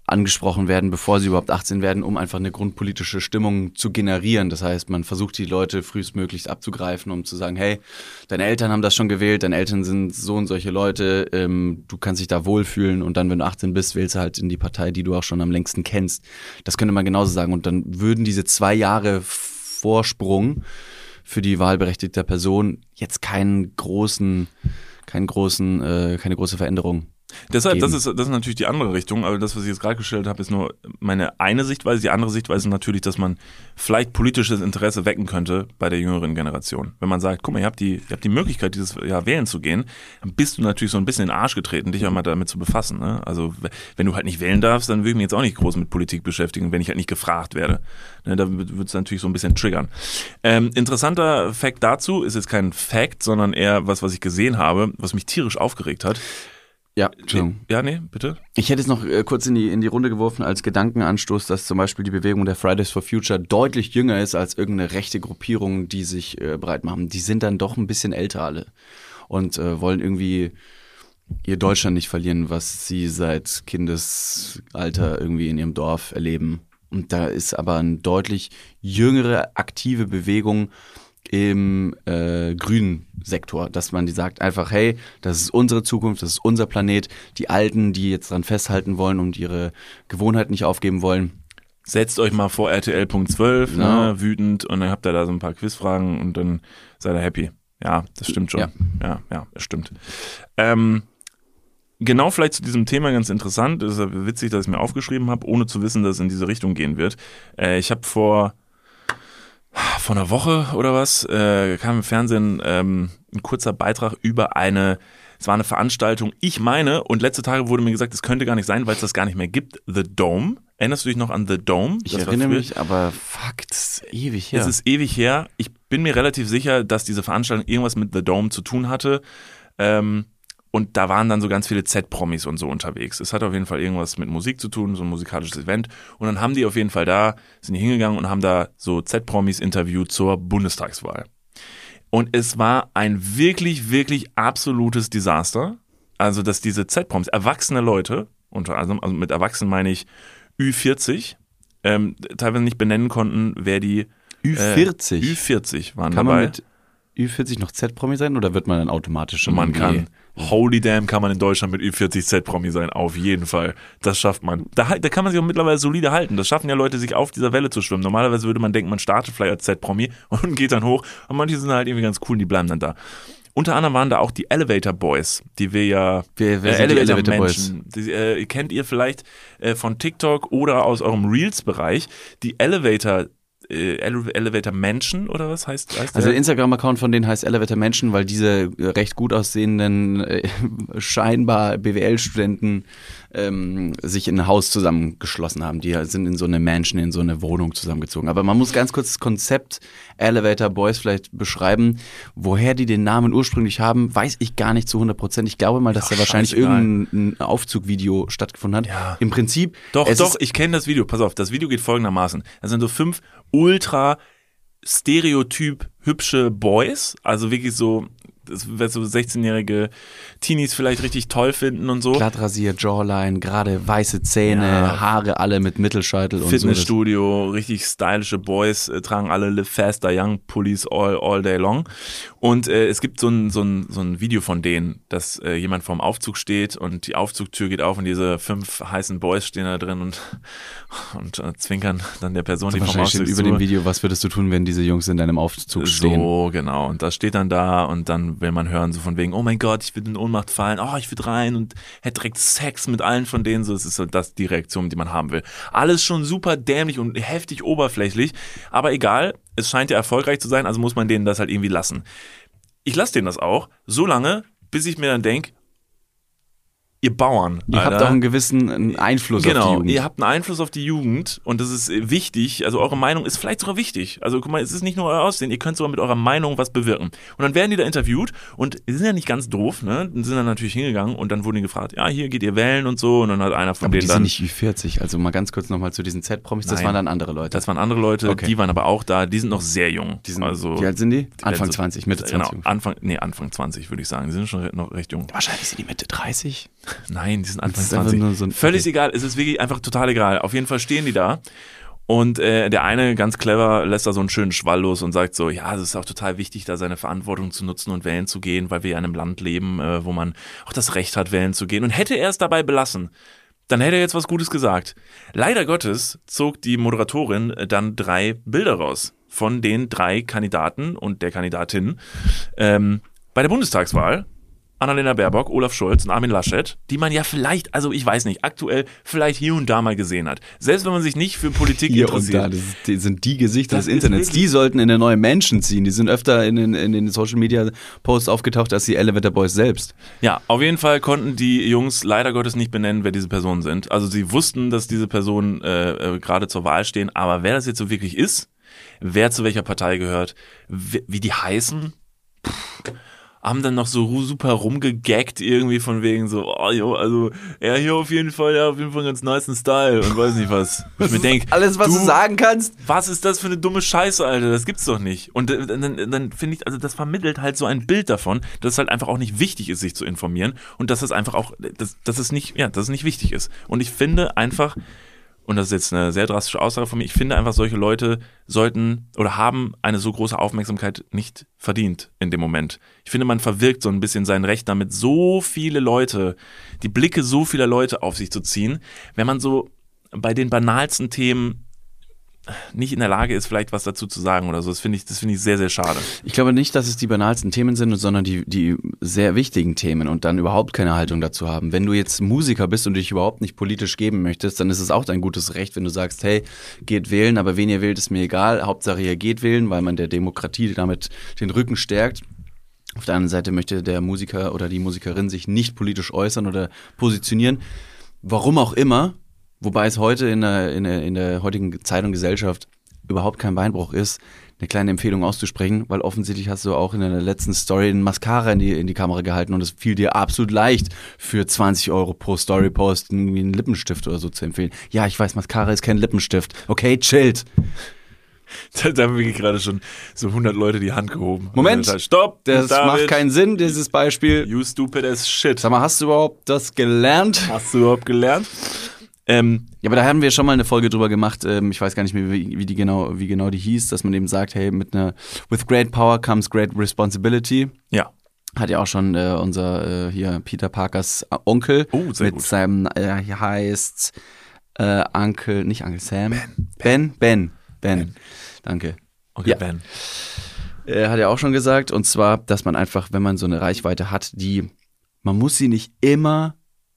angesprochen werden, bevor sie überhaupt 18 werden, um einfach eine grundpolitische Stimmung zu generieren. Das heißt, man versucht die Leute frühestmöglichst abzugreifen, um zu sagen, hey, deine Eltern haben das schon gewählt, deine Eltern sind so und solche Leute, ähm, du kannst dich da wohlfühlen und dann, wenn du 18 bist, wählst du halt in die Partei, die du auch schon am längsten kennst. Das könnte man genauso sagen. Und dann würden diese zwei Jahre Vorsprung für die wahlberechtigte Person jetzt keinen großen, keinen großen, äh, keine große Veränderung Deshalb, das ist, das ist natürlich die andere Richtung, aber das, was ich jetzt gerade gestellt habe, ist nur meine eine Sichtweise. Die andere Sichtweise ist natürlich, dass man vielleicht politisches Interesse wecken könnte bei der jüngeren Generation. Wenn man sagt, guck mal, ihr habt die, ihr habt die Möglichkeit, dieses Jahr wählen zu gehen, dann bist du natürlich so ein bisschen in den Arsch getreten, dich einmal damit zu befassen. Ne? Also wenn du halt nicht wählen darfst, dann würde ich mich jetzt auch nicht groß mit Politik beschäftigen, wenn ich halt nicht gefragt werde. Ne, da wird es natürlich so ein bisschen triggern. Ähm, interessanter Fact dazu ist jetzt kein Fact, sondern eher was, was ich gesehen habe, was mich tierisch aufgeregt hat. Ja, Entschuldigung. Ja, nee, bitte. Ich hätte es noch äh, kurz in die, in die Runde geworfen als Gedankenanstoß, dass zum Beispiel die Bewegung der Fridays for Future deutlich jünger ist als irgendeine rechte Gruppierung, die sich äh, breit machen. Die sind dann doch ein bisschen älter alle und äh, wollen irgendwie ihr Deutschland nicht verlieren, was sie seit Kindesalter irgendwie in ihrem Dorf erleben. Und da ist aber eine deutlich jüngere, aktive Bewegung, im äh, grünen Sektor, dass man die sagt einfach, hey, das ist unsere Zukunft, das ist unser Planet. Die Alten, die jetzt dran festhalten wollen und ihre Gewohnheit nicht aufgeben wollen. Setzt euch mal vor RTL.12, ja. ne, wütend, und dann habt ihr da so ein paar Quizfragen und dann seid ihr happy. Ja, das stimmt schon. Ja, ja, ja das stimmt. Ähm, genau vielleicht zu diesem Thema ganz interessant, es ist witzig, dass ich mir aufgeschrieben habe, ohne zu wissen, dass es in diese Richtung gehen wird. Äh, ich habe vor vor einer Woche oder was äh, kam im Fernsehen ähm, ein kurzer Beitrag über eine, es war eine Veranstaltung, ich meine, und letzte Tage wurde mir gesagt, es könnte gar nicht sein, weil es das gar nicht mehr gibt, The Dome. Erinnerst du dich noch an The Dome? Ich das erinnere mich, aber das ist ewig her. Es ist ewig her. Ich bin mir relativ sicher, dass diese Veranstaltung irgendwas mit The Dome zu tun hatte. Ähm, und da waren dann so ganz viele Z-Promis und so unterwegs. Es hat auf jeden Fall irgendwas mit Musik zu tun, so ein musikalisches Event. Und dann haben die auf jeden Fall da, sind die hingegangen und haben da so Z-Promis interviewt zur Bundestagswahl. Und es war ein wirklich, wirklich absolutes Desaster. Also, dass diese Z-Promis, erwachsene Leute, unter anderem, also mit Erwachsenen meine ich Ü40, ähm, teilweise nicht benennen konnten, wer die Ü40? Äh, Ü40 waren Kann dabei. Man mit Ü40 noch Z-Promi sein oder wird man dann automatisch schon Man kann. Holy damn, kann man in Deutschland mit Ü40 Z-Promi sein, auf jeden Fall. Das schafft man. Da, da kann man sich auch mittlerweile solide halten. Das schaffen ja Leute, sich auf dieser Welle zu schwimmen. Normalerweise würde man denken, man startet vielleicht als Z-Promi und geht dann hoch. Und manche sind halt irgendwie ganz cool und die bleiben dann da. Unter anderem waren da auch die Elevator Boys, die wir ja wer, wer äh, Elevator, Elevator Menschen, die, äh, kennt ihr vielleicht äh, von TikTok oder aus eurem Reels-Bereich. Die Elevator äh, Ele- Elevator Mansion oder was heißt, heißt Also der? Instagram-Account von denen heißt Elevator Menschen, weil diese äh, recht gut aussehenden, äh, scheinbar BWL-Studenten ähm, sich in ein Haus zusammengeschlossen haben. Die sind in so eine Mansion, in so eine Wohnung zusammengezogen. Aber man muss ganz kurz das Konzept Elevator Boys vielleicht beschreiben. Woher die den Namen ursprünglich haben, weiß ich gar nicht zu 100 Prozent. Ich glaube mal, dass Ach, da wahrscheinlich scheißegal. irgendein ein Aufzugvideo stattgefunden hat. Ja. Im Prinzip. Doch, doch, ich kenne das Video. Pass auf, das Video geht folgendermaßen. Das sind so fünf ultra stereotyp hübsche Boys, also wirklich so, das wird so 16-jährige Teenies vielleicht richtig toll finden und so. glatt rasiert, Jawline, gerade weiße Zähne, Ja. Haare alle mit Mittelscheitel und so. Fitnessstudio, richtig stylische Boys, äh, tragen alle Live Faster Young Pullis all, all day long. Und äh, es gibt so ein, so, ein, so ein Video von denen, dass äh, jemand vorm Aufzug steht und die Aufzugtür geht auf und diese fünf heißen Boys stehen da drin und, und äh, zwinkern dann der Person, die vom Aufzug steht über dem Video, was würdest du tun, wenn diese Jungs in deinem Aufzug stehen? So, genau. Und das steht dann da und dann will man hören, so von wegen, oh mein Gott, ich will in Ohnmacht fallen, oh, ich will rein und hätte direkt Sex mit allen von denen. So, es ist so das die Reaktion, die man haben will. Alles schon super dämlich und heftig oberflächlich, aber egal, es scheint ja erfolgreich zu sein, also muss man denen das halt irgendwie lassen. Ich lasse denen das auch, so lange, bis ich mir dann denke, ihr Bauern, Ihr habt Alter, auch einen gewissen Einfluss auf die Genau, Jugend. ihr habt einen Einfluss auf die Jugend und das ist äh, wichtig. Also eure Meinung ist vielleicht sogar wichtig. Also guck mal, es ist nicht nur euer Aussehen, ihr könnt sogar mit eurer Meinung was bewirken. Und dann werden die da interviewt und die sind ja nicht ganz doof, ne? Dann sind dann natürlich hingegangen und dann wurden die gefragt, ja, hier geht ihr wählen und so. Und dann hat einer von aber die denen sind dann. nicht wie 40. Also mal ganz kurz nochmal zu diesen Z-Promis. Das waren dann andere Leute. das waren andere Leute, Okay. die waren aber auch da, die sind noch sehr jung. die sind, also, wie alt sind die? die Anfang werden so- 20, Mitte 20. Genau, Anfang, nee, Anfang 20 würde ich sagen. Die sind schon noch recht jung. Wahrscheinlich sind die Mitte 30. Nein, die sind Anfang ist einfach 20. nur so Völlig okay. egal, es ist wirklich einfach total egal. Auf jeden Fall stehen die da. Und äh, der eine, ganz clever, lässt da so einen schönen Schwall los und sagt so, ja, es ist auch total wichtig, da seine Verantwortung zu nutzen und wählen zu gehen, weil wir ja in einem Land leben, äh, wo man auch das Recht hat, wählen zu gehen. Und hätte er es dabei belassen, dann hätte er jetzt was Gutes gesagt. Leider Gottes zog die Moderatorin äh, dann drei Bilder raus von den drei Kandidaten und der Kandidatin ähm, bei der Bundestagswahl. Annalena Baerbock, Olaf Scholz und Armin Laschet, die man ja vielleicht, also ich weiß nicht, aktuell vielleicht hier und da mal gesehen hat. Selbst wenn man sich nicht für Politik Hier und interessiert. da, das die sind die Gesichter Das des Internets. Die sollten in eine neue Menschen ziehen. Die sind öfter in den, in den Social Media Posts aufgetaucht als die Elevator Boys selbst. Ja, auf jeden Fall konnten die Jungs leider Gottes nicht benennen, wer diese Personen sind. Also sie wussten, dass diese Personen äh, äh, gerade zur Wahl stehen, aber wer das jetzt so wirklich ist, wer zu welcher Partei gehört, wie, wie die heißen, pff, haben dann noch so super rumgegaggt irgendwie von wegen so, oh jo, also er hier auf jeden Fall, ja, auf jeden Fall einen ganz niceen Style und weiß nicht was. Ich mir denk, Alles, was du, sagen kannst. was ist das für eine dumme Scheiße, Alter? Das gibt's doch nicht. Und äh, dann, dann finde ich, also das vermittelt halt so ein Bild davon, dass es halt einfach auch nicht wichtig ist, sich zu informieren und dass es einfach auch, dass, dass es nicht, ja, dass es nicht wichtig ist. Und ich finde einfach, und das ist jetzt eine sehr drastische Aussage von mir, ich finde einfach, solche Leute sollten oder haben eine so große Aufmerksamkeit nicht verdient in dem Moment. Ich finde, man verwirkt so ein bisschen sein Recht damit, so viele Leute, die Blicke so vieler Leute auf sich zu ziehen, wenn man so bei den banalsten Themen nicht in der Lage ist, vielleicht was dazu zu sagen oder so. Das finde ich, das ich sehr, sehr schade. Ich glaube nicht, dass es die banalsten Themen sind, sondern die, die sehr wichtigen Themen und dann überhaupt keine Haltung dazu haben. Wenn du jetzt Musiker bist und dich überhaupt nicht politisch geben möchtest, dann ist es auch dein gutes Recht, wenn du sagst, hey, geht wählen, aber wen ihr wählt, ist mir egal. Hauptsache ihr geht wählen, weil man der Demokratie damit den Rücken stärkt. Auf der anderen Seite möchte der Musiker oder die Musikerin sich nicht politisch äußern oder positionieren. Warum auch immer, wobei es heute in der, in der, in der heutigen Zeit und Gesellschaft überhaupt kein Beinbruch ist, eine kleine Empfehlung auszusprechen, weil offensichtlich hast du auch in der letzten Story einen Mascara in die, in die Kamera gehalten und es fiel dir absolut leicht, für 20 Euro pro Story-Post irgendwie einen Lippenstift oder so zu empfehlen. Ja, ich weiß, Mascara ist kein Lippenstift. Okay, chillt. Da, da haben wir gerade schon so 100 Leute die Hand gehoben. Moment. Also, Stopp! Das David, macht keinen Sinn, dieses Beispiel. You stupid as shit. Sag mal, hast du überhaupt das gelernt? Hast du überhaupt gelernt? Ähm, Ja, aber da haben wir schon mal eine Folge drüber gemacht. Ähm, ich weiß gar nicht mehr, wie, wie die genau, wie genau die hieß, dass man eben sagt, hey, mit einer with great power comes great responsibility. ja. Hat ja auch schon äh, unser äh, hier Peter Parkers äh, Onkel Oh, sehr mit gut. seinem äh, hier heißt äh, Uncle, nicht Uncle Sam, Ben, Ben, Ben. Danke. Okay, Ja. Ben. Er hat ja auch schon gesagt, und zwar, dass man einfach, wenn man so eine Reichweite hat, die, man muss sie nicht immer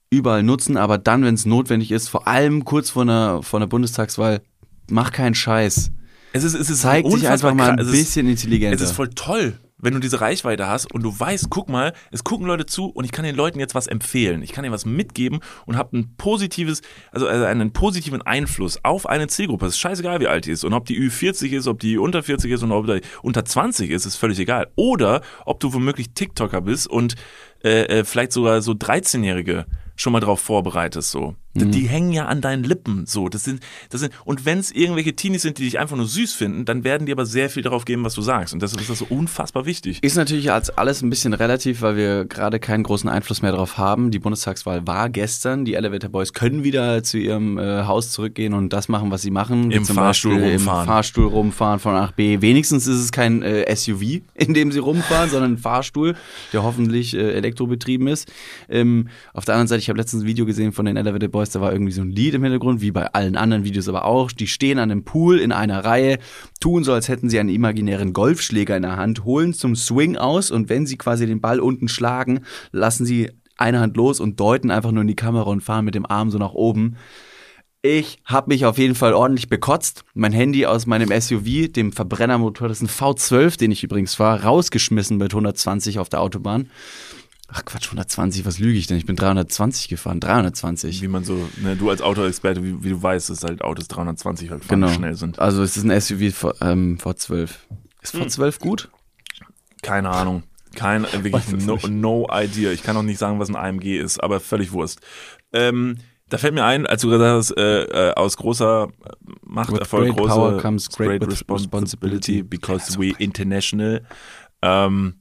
überall nutzen, aber dann, wenn es notwendig ist, vor allem kurz vor einer, vor einer Bundestagswahl, mach keinen Scheiß. Es ist, es ist Zeig dich einfach mal ein bisschen intelligenter. Es ist voll toll, wenn du diese Reichweite hast und du weißt, guck mal, es gucken Leute zu und ich kann den Leuten jetzt was empfehlen. Ich kann ihnen was mitgeben und habe ein positives, also also einen positiven Einfluss auf eine Zielgruppe. Es ist scheißegal, wie alt die ist und ob die Ü40 ist, ob die unter 40 ist und ob die unter 20 ist, ist völlig egal. Oder ob du womöglich TikToker bist und äh, äh, vielleicht sogar so 13-Jährige schon mal drauf vorbereitest so. Die- Die hängen ja an deinen Lippen so. Das sind, das sind, und wenn es irgendwelche Teenies sind, die dich einfach nur süß finden, dann werden die aber sehr viel darauf geben, was du sagst. Und deshalb ist das so unfassbar wichtig. Ist natürlich als alles ein bisschen relativ, weil wir gerade keinen großen Einfluss mehr darauf haben. Die Bundestagswahl war gestern. Die Elevator Boys können wieder zu ihrem äh, Haus zurückgehen und das machen, was sie machen. Im Zum Fahrstuhl Beispiel rumfahren. Im Fahrstuhl rumfahren von A nach B. Wenigstens ist es kein äh, SUV, in dem sie rumfahren, sondern ein Fahrstuhl, der hoffentlich äh, elektrobetrieben ist. Ähm, auf der anderen Seite, ich habe letztens ein Video gesehen von den Elevator Boys, da war irgendwie so ein Lied im Hintergrund, wie bei allen anderen Videos aber auch. Die stehen an einem Pool in einer Reihe, tun so, als hätten sie einen imaginären Golfschläger in der Hand, holen zum Swing aus und wenn sie quasi den Ball unten schlagen, lassen sie eine Hand los und deuten einfach nur in die Kamera und fahren mit dem Arm so nach oben. Ich habe mich auf jeden Fall ordentlich bekotzt. Mein Handy aus meinem SUV, dem Verbrennermotor, das ist ein V12, den ich übrigens fahre, rausgeschmissen mit 120 auf der Autobahn. Ach Quatsch, 120, was lüge ich denn? Ich bin 320 gefahren, 320. Wie man so, ne, du als Autoexperte, wie, wie du weißt, dass halt Autos 320 halt Genau. schnell sind. Also es ist ein SUV V- ähm, V12. Ist V12 gut? Keine Ahnung. Kein, äh, wirklich no, no idea. Ich kann auch nicht sagen, was ein AMG ist, aber völlig Wurst. Ähm, da fällt mir ein, als du gesagt hast, äh, äh, aus großer Macht, With Erfolg, great große power comes great responsibility, responsibility. because we international. Ähm,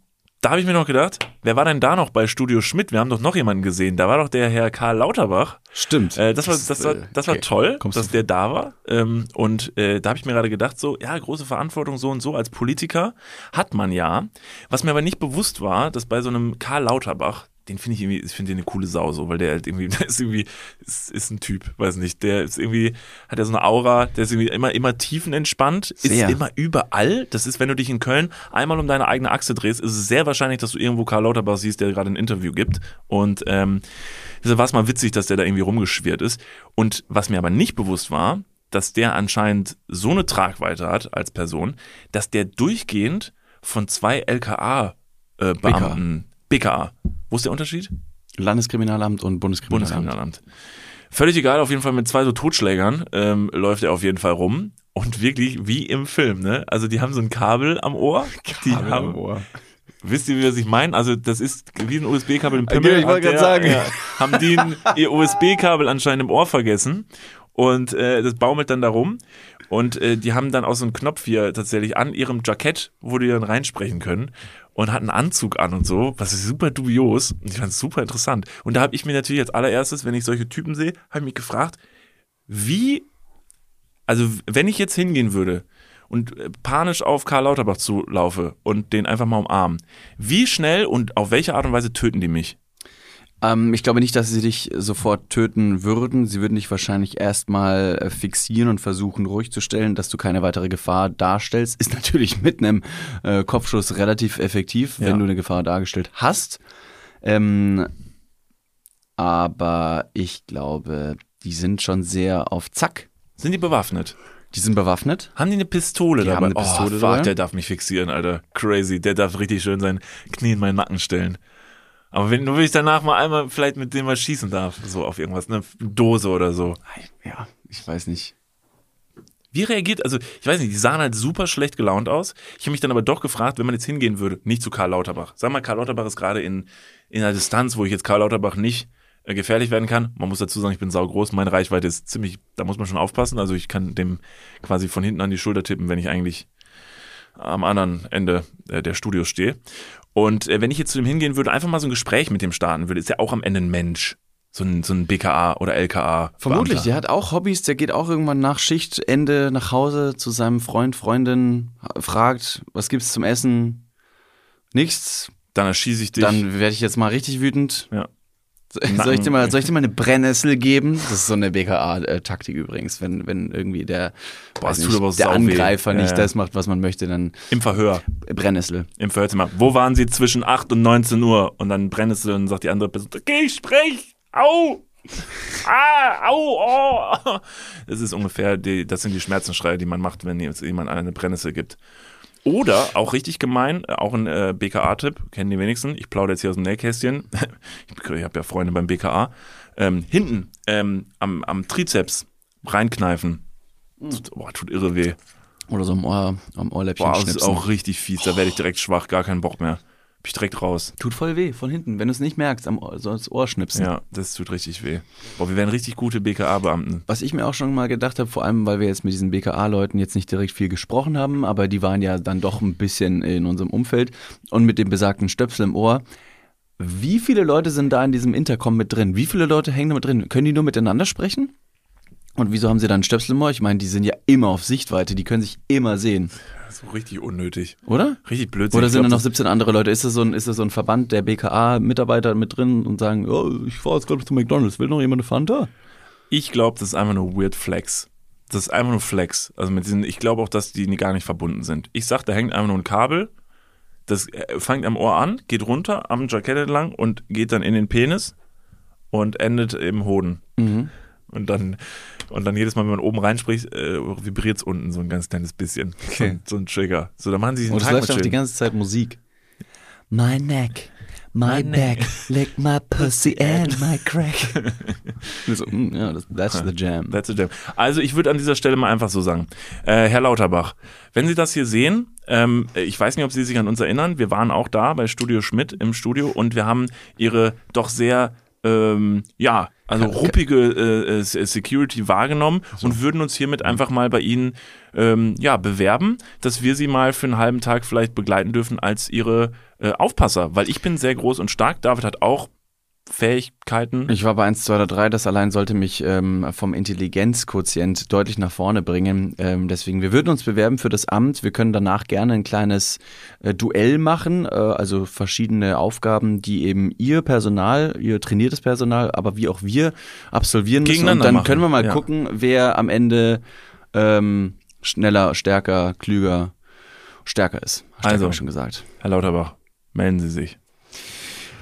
da habe ich mir noch gedacht, wer war denn da noch bei Studio Schmidt? Wir haben doch noch jemanden gesehen. Da war doch der Herr Karl Lauterbach. Stimmt. Äh, das, war, das, war, äh, das war okay. toll, Kommst dass du- der da war. Ähm, und äh, da habe ich mir gerade gedacht, so, ja, große Verantwortung so und so als Politiker hat man ja. Was mir aber nicht bewusst war, dass bei so einem Karl Lauterbach, den finde ich irgendwie, ich finde den eine coole Sau, so, weil der halt irgendwie, der ist irgendwie, ist, ist ein Typ, weiß nicht, der ist irgendwie, hat ja so eine Aura, der ist irgendwie immer, immer tiefenentspannt, ist Sehr. immer überall. Das ist, wenn du dich in Köln einmal um deine eigene Achse drehst, ist es sehr wahrscheinlich, dass du irgendwo Karl Lauterbach siehst, der gerade ein Interview gibt. Und ähm, war es mal witzig, dass der da irgendwie rumgeschwirrt ist. Und was mir aber nicht bewusst war, dass der anscheinend so eine Tragweite hat als Person, dass der durchgehend von zwei LKA-Beamten, BKA, wo ist der Unterschied? Landeskriminalamt und Bundeskriminalamt. Bundeskriminalamt. Völlig egal, auf jeden Fall mit zwei so Totschlägern ähm, läuft er auf jeden Fall rum. Und wirklich wie im Film, ne? Also die haben so ein Kabel am Ohr. Die Kabel am haben, Ohr. Wisst ihr, was ich meine? Also das ist wie ein USB-Kabel im Pimmel. ich wollte gerade sagen. Ja, haben die ein, ihr USB-Kabel anscheinend im Ohr vergessen und äh, das baumelt dann da rum. Und äh, die haben dann auch so einen Knopf hier tatsächlich an ihrem Jackett, wo die dann reinsprechen können und hatten einen Anzug an und so, was ist super dubios. Und ich fand es super interessant. Und da habe ich mir natürlich als allererstes, wenn ich solche Typen sehe, habe ich mich gefragt, wie, also wenn ich jetzt hingehen würde und äh, panisch auf Karl Lauterbach zulaufe und den einfach mal umarmen, wie schnell und auf welche Art und Weise töten die mich? Ähm, ich glaube nicht, dass sie dich sofort töten würden. Sie würden dich wahrscheinlich erstmal äh, fixieren und versuchen, ruhig zu stellen, dass du keine weitere Gefahr darstellst. Ist natürlich mit einem äh, Kopfschuss relativ effektiv, Ja. wenn du eine Gefahr dargestellt hast. Ähm, aber ich glaube, die sind schon sehr auf Zack. Sind die bewaffnet? Die sind bewaffnet. Haben die eine Pistole Die dabei? haben eine Pistole oh, fuck, dabei. der darf mich fixieren, Alter. Crazy. Der darf richtig schön sein Knie in meinen Nacken stellen. Aber wenn nur wenn ich danach mal einmal vielleicht mit dem mal schießen darf, so auf irgendwas, eine Dose oder so. Ja, ich weiß nicht. Wie reagiert, also ich weiß nicht, die sahen halt super schlecht gelaunt aus. Ich habe mich dann aber doch gefragt, wenn man jetzt hingehen würde, nicht zu Karl Lauterbach. Sag mal, Karl Lauterbach ist gerade in, in einer Distanz, wo ich jetzt Karl Lauterbach nicht äh, gefährlich werden kann. Man muss dazu sagen, ich bin saugroß, meine Reichweite ist ziemlich, da muss man schon aufpassen. Also ich kann dem quasi von hinten an die Schulter tippen, wenn ich eigentlich am anderen Ende äh, der Studios stehe. Und äh, wenn ich jetzt zu dem hingehen würde, einfach mal so ein Gespräch mit dem starten würde, ist ja auch am Ende ein Mensch. So ein, so ein BKA oder LKA. Vermutlich, Beamter. der hat auch Hobbys, der geht auch irgendwann nach Schichtende nach Hause zu seinem Freund, Freundin, fragt, was gibt's zum Essen? Nichts. Dann erschieße ich dich. Dann werde ich jetzt mal richtig wütend. Ja. So- Soll ich, dir mal, soll ich dir mal eine Brennnessel geben? Das ist so eine BKA-Taktik übrigens, wenn, wenn irgendwie der, Boah, nicht, der. Angreifer Ja, nicht ja. das macht, was man möchte, dann Im Verhör. Brennnessel. Im Verhörzimmer. Wo waren Sie zwischen 8 und 19 Uhr? Und dann brennst du und sagt die andere Person, okay, ich sprech. Au! ah, au, oh. Das ist ungefähr, die, das sind die Schmerzensschreie, die man macht, wenn jemand eine Brennnessel gibt. Oder, auch richtig gemein, auch ein äh, BKA-Tipp, kennen die wenigsten, ich plaudere jetzt hier aus dem Nähkästchen, ich habe ja Freunde beim BKA, ähm, hinten ähm, am, am Trizeps reinkneifen. Boah, tut irre weh. Oder so am, Ohr, am Ohrläppchen Boah, das ist auch richtig fies, da werde ich direkt schwach, gar keinen Bock mehr. Ich direkt raus. Tut voll weh, von hinten. Wenn du es nicht merkst, am Ohr, so ins Ohr schnipsen. Ja, das tut richtig weh. Boah, wir wären richtig gute BKA-Beamten. Was ich mir auch schon mal gedacht habe, vor allem, weil wir jetzt mit diesen BKA-Leuten jetzt nicht direkt viel gesprochen haben, aber die waren ja dann doch ein bisschen in unserem Umfeld und mit dem besagten Stöpsel im Ohr. Wie viele Leute sind da in diesem Intercom mit drin? Wie viele Leute hängen da mit drin? Können die nur miteinander sprechen? Und wieso haben sie dann Stöpsel im Ohr? Ich meine, die sind ja immer auf Sichtweite, die können sich immer sehen, So richtig unnötig. oder? Richtig blödsinn. Oder Ich sind da noch 17 andere Leute? Ist das so ein, ist das so ein Verband der BKA-Mitarbeiter mit drin und sagen, oh, ich fahre jetzt gerade zu McDonalds, will noch jemand eine Fanta? Ich glaube, das ist einfach nur Weird Flex. Das ist einfach nur Flex. Also mit diesen, ich glaube auch, dass die gar nicht verbunden sind. Ich sag, da hängt einfach nur ein Kabel. Das äh, fängt am Ohr an, geht runter am Jackett entlang und geht dann in den Penis und endet im Hoden. Mhm. Und dann, und dann jedes Mal, wenn man oben reinspricht, äh, vibriert es unten so ein ganz kleines bisschen. Okay. So, so ein Trigger. So, da machen sie sich Und einen es Tag läuft auch die ganze Zeit Musik. My neck, my back, lick my pussy and my crack. so, mm, ja, das, that's the jam. That's a jam. Also ich würde an dieser Stelle mal einfach so sagen, äh, Herr Lauterbach, wenn Sie das hier sehen, ähm, ich weiß nicht, ob Sie sich an uns erinnern, wir waren auch da bei Studio Schmidt im Studio und wir haben Ihre doch sehr, ähm, ja, also ruppige äh, äh, Security wahrgenommen und würden uns hiermit einfach mal bei Ihnen ähm, ja, bewerben, dass wir Sie mal für einen halben Tag vielleicht begleiten dürfen als Ihre äh, Aufpasser, weil ich bin sehr groß und stark, David hat auch Fähigkeiten. Ich war bei 1, 2 oder 3, das allein sollte mich ähm, vom Intelligenzquotient deutlich nach vorne bringen. Ähm, deswegen, wir würden uns bewerben für das Amt. Wir können danach gerne ein kleines äh, Duell machen, äh, also verschiedene Aufgaben, die eben ihr Personal, ihr trainiertes Personal, aber wie auch wir absolvieren müssen. Und Gegeneinander dann machen, können wir mal ja. gucken, wer am Ende ähm, schneller, stärker, klüger, stärker ist. Stärker Also. schon gesagt. Herr Lauterbach, melden Sie sich.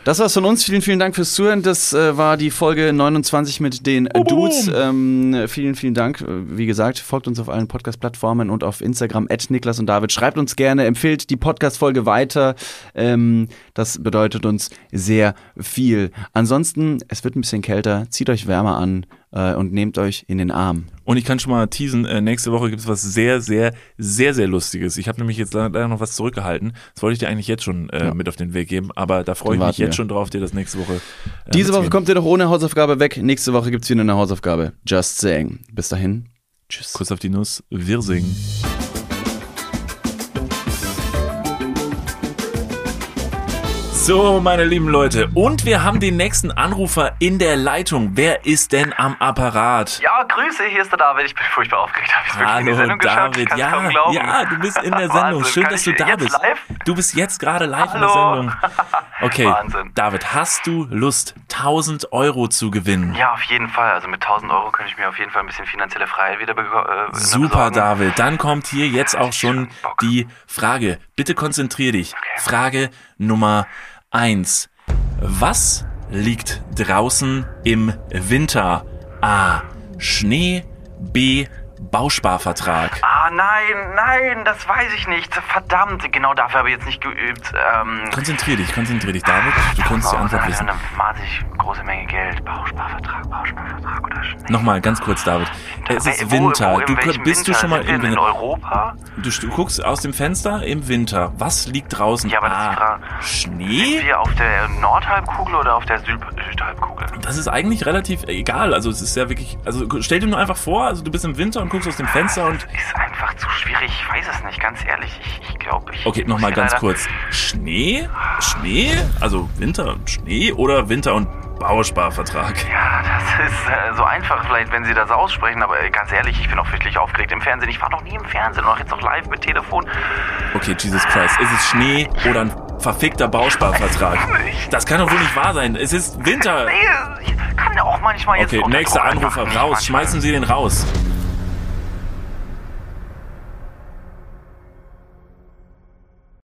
Das war's von uns. Vielen, vielen Dank fürs Zuhören. Das äh, war die Folge 29 mit den äh, Dudes. Ähm, vielen, vielen Dank. Äh, Wie gesagt, folgt uns auf allen Podcast-Plattformen und auf Instagram at Niklas und David. Schreibt uns gerne, empfiehlt die Podcast-Folge weiter. Ähm, das bedeutet uns sehr viel. Ansonsten, es wird ein bisschen kälter. Zieht euch wärmer an äh, und nehmt euch in den Arm. Und ich kann schon mal teasen, äh, nächste Woche gibt es was sehr, sehr, sehr, sehr Lustiges. Ich habe nämlich jetzt leider noch was zurückgehalten. Das wollte ich dir eigentlich jetzt schon äh, Ja. mit auf den Weg geben, aber da freue ich mich jetzt wir. schon drauf, dir das nächste Woche. Äh, Diese Woche kommt ihr doch ohne Hausaufgabe weg. Nächste Woche gibt's wieder eine Hausaufgabe. Just saying. Bis dahin. Tschüss. Kuss auf die Nuss, wir So, meine lieben Leute, und wir haben den nächsten Anrufer in der Leitung. Wer ist denn am Apparat? Ja, Grüße, hier ist der David. Ich bin furchtbar aufgeregt. Hab wirklich in die Hallo Sendung geschafft? David, kann's ja, ja, du bist in der Sendung. Wahnsinn. Schön, Kann dass du da bist. live? Du bist jetzt gerade live in der Hallo. Sendung. Okay, Wahnsinn. David, hast du Lust, 1000 Euro zu gewinnen? Ja, auf jeden Fall. Also mit 1000 Euro könnte ich mir auf jeden Fall ein bisschen finanzielle Freiheit wieder bego- äh, Super, besorgen. David. Dann kommt hier jetzt auch schon die Frage. Bitte konzentrier dich. Frage Nummer eins. Was liegt draußen im Winter? A. Schnee. B. Bausparvertrag. Ah, nein, nein, das weiß ich nicht. Verdammt, genau dafür habe ich jetzt nicht geübt. Ähm, Konzentrier dich, konzentrier dich, David. Du kannst die Antwort wissen. Eine wahnsinnig große Menge Geld. Bausparvertrag, Bausparvertrag oder Schnee. Nochmal, ganz kurz, David. Es ist Wo- Winter. Wo, in Du bist du Winter? schon mal im in Winter? Europa? Du, du guckst aus dem Fenster im Winter. Was liegt draußen? Ja, aber das ist die A. Frage. Schnee? Sind wir auf der Nordhalbkugel oder auf der Süd Südhalbkugel? Das ist eigentlich relativ egal. Also es ist ja wirklich. Also stell dir nur einfach vor, also du bist im Winter und guckst aus dem Fenster und. Ist einfach zu schwierig. Ich weiß es nicht, ganz ehrlich. Ich, ich glaube, ich. Okay, nochmal ganz kurz. Schnee? Schnee? Also Winter und Schnee oder Winter und Bausparvertrag? Ja, das ist äh, so einfach, vielleicht, wenn Sie das aussprechen, aber äh, ganz ehrlich, ich bin auch fürchterlich aufgeregt im Fernsehen. Ich war noch nie im Fernsehen, noch jetzt noch live mit Telefon. Okay, Jesus Christ. Ist es Schnee oder ein verfickter Bausparvertrag? Das kann doch wohl nicht wahr sein. Es ist Winter. Nee, ich kann auch manchmal jetzt Okay, nächster Anrufer raus. Schmeißen Sie den raus.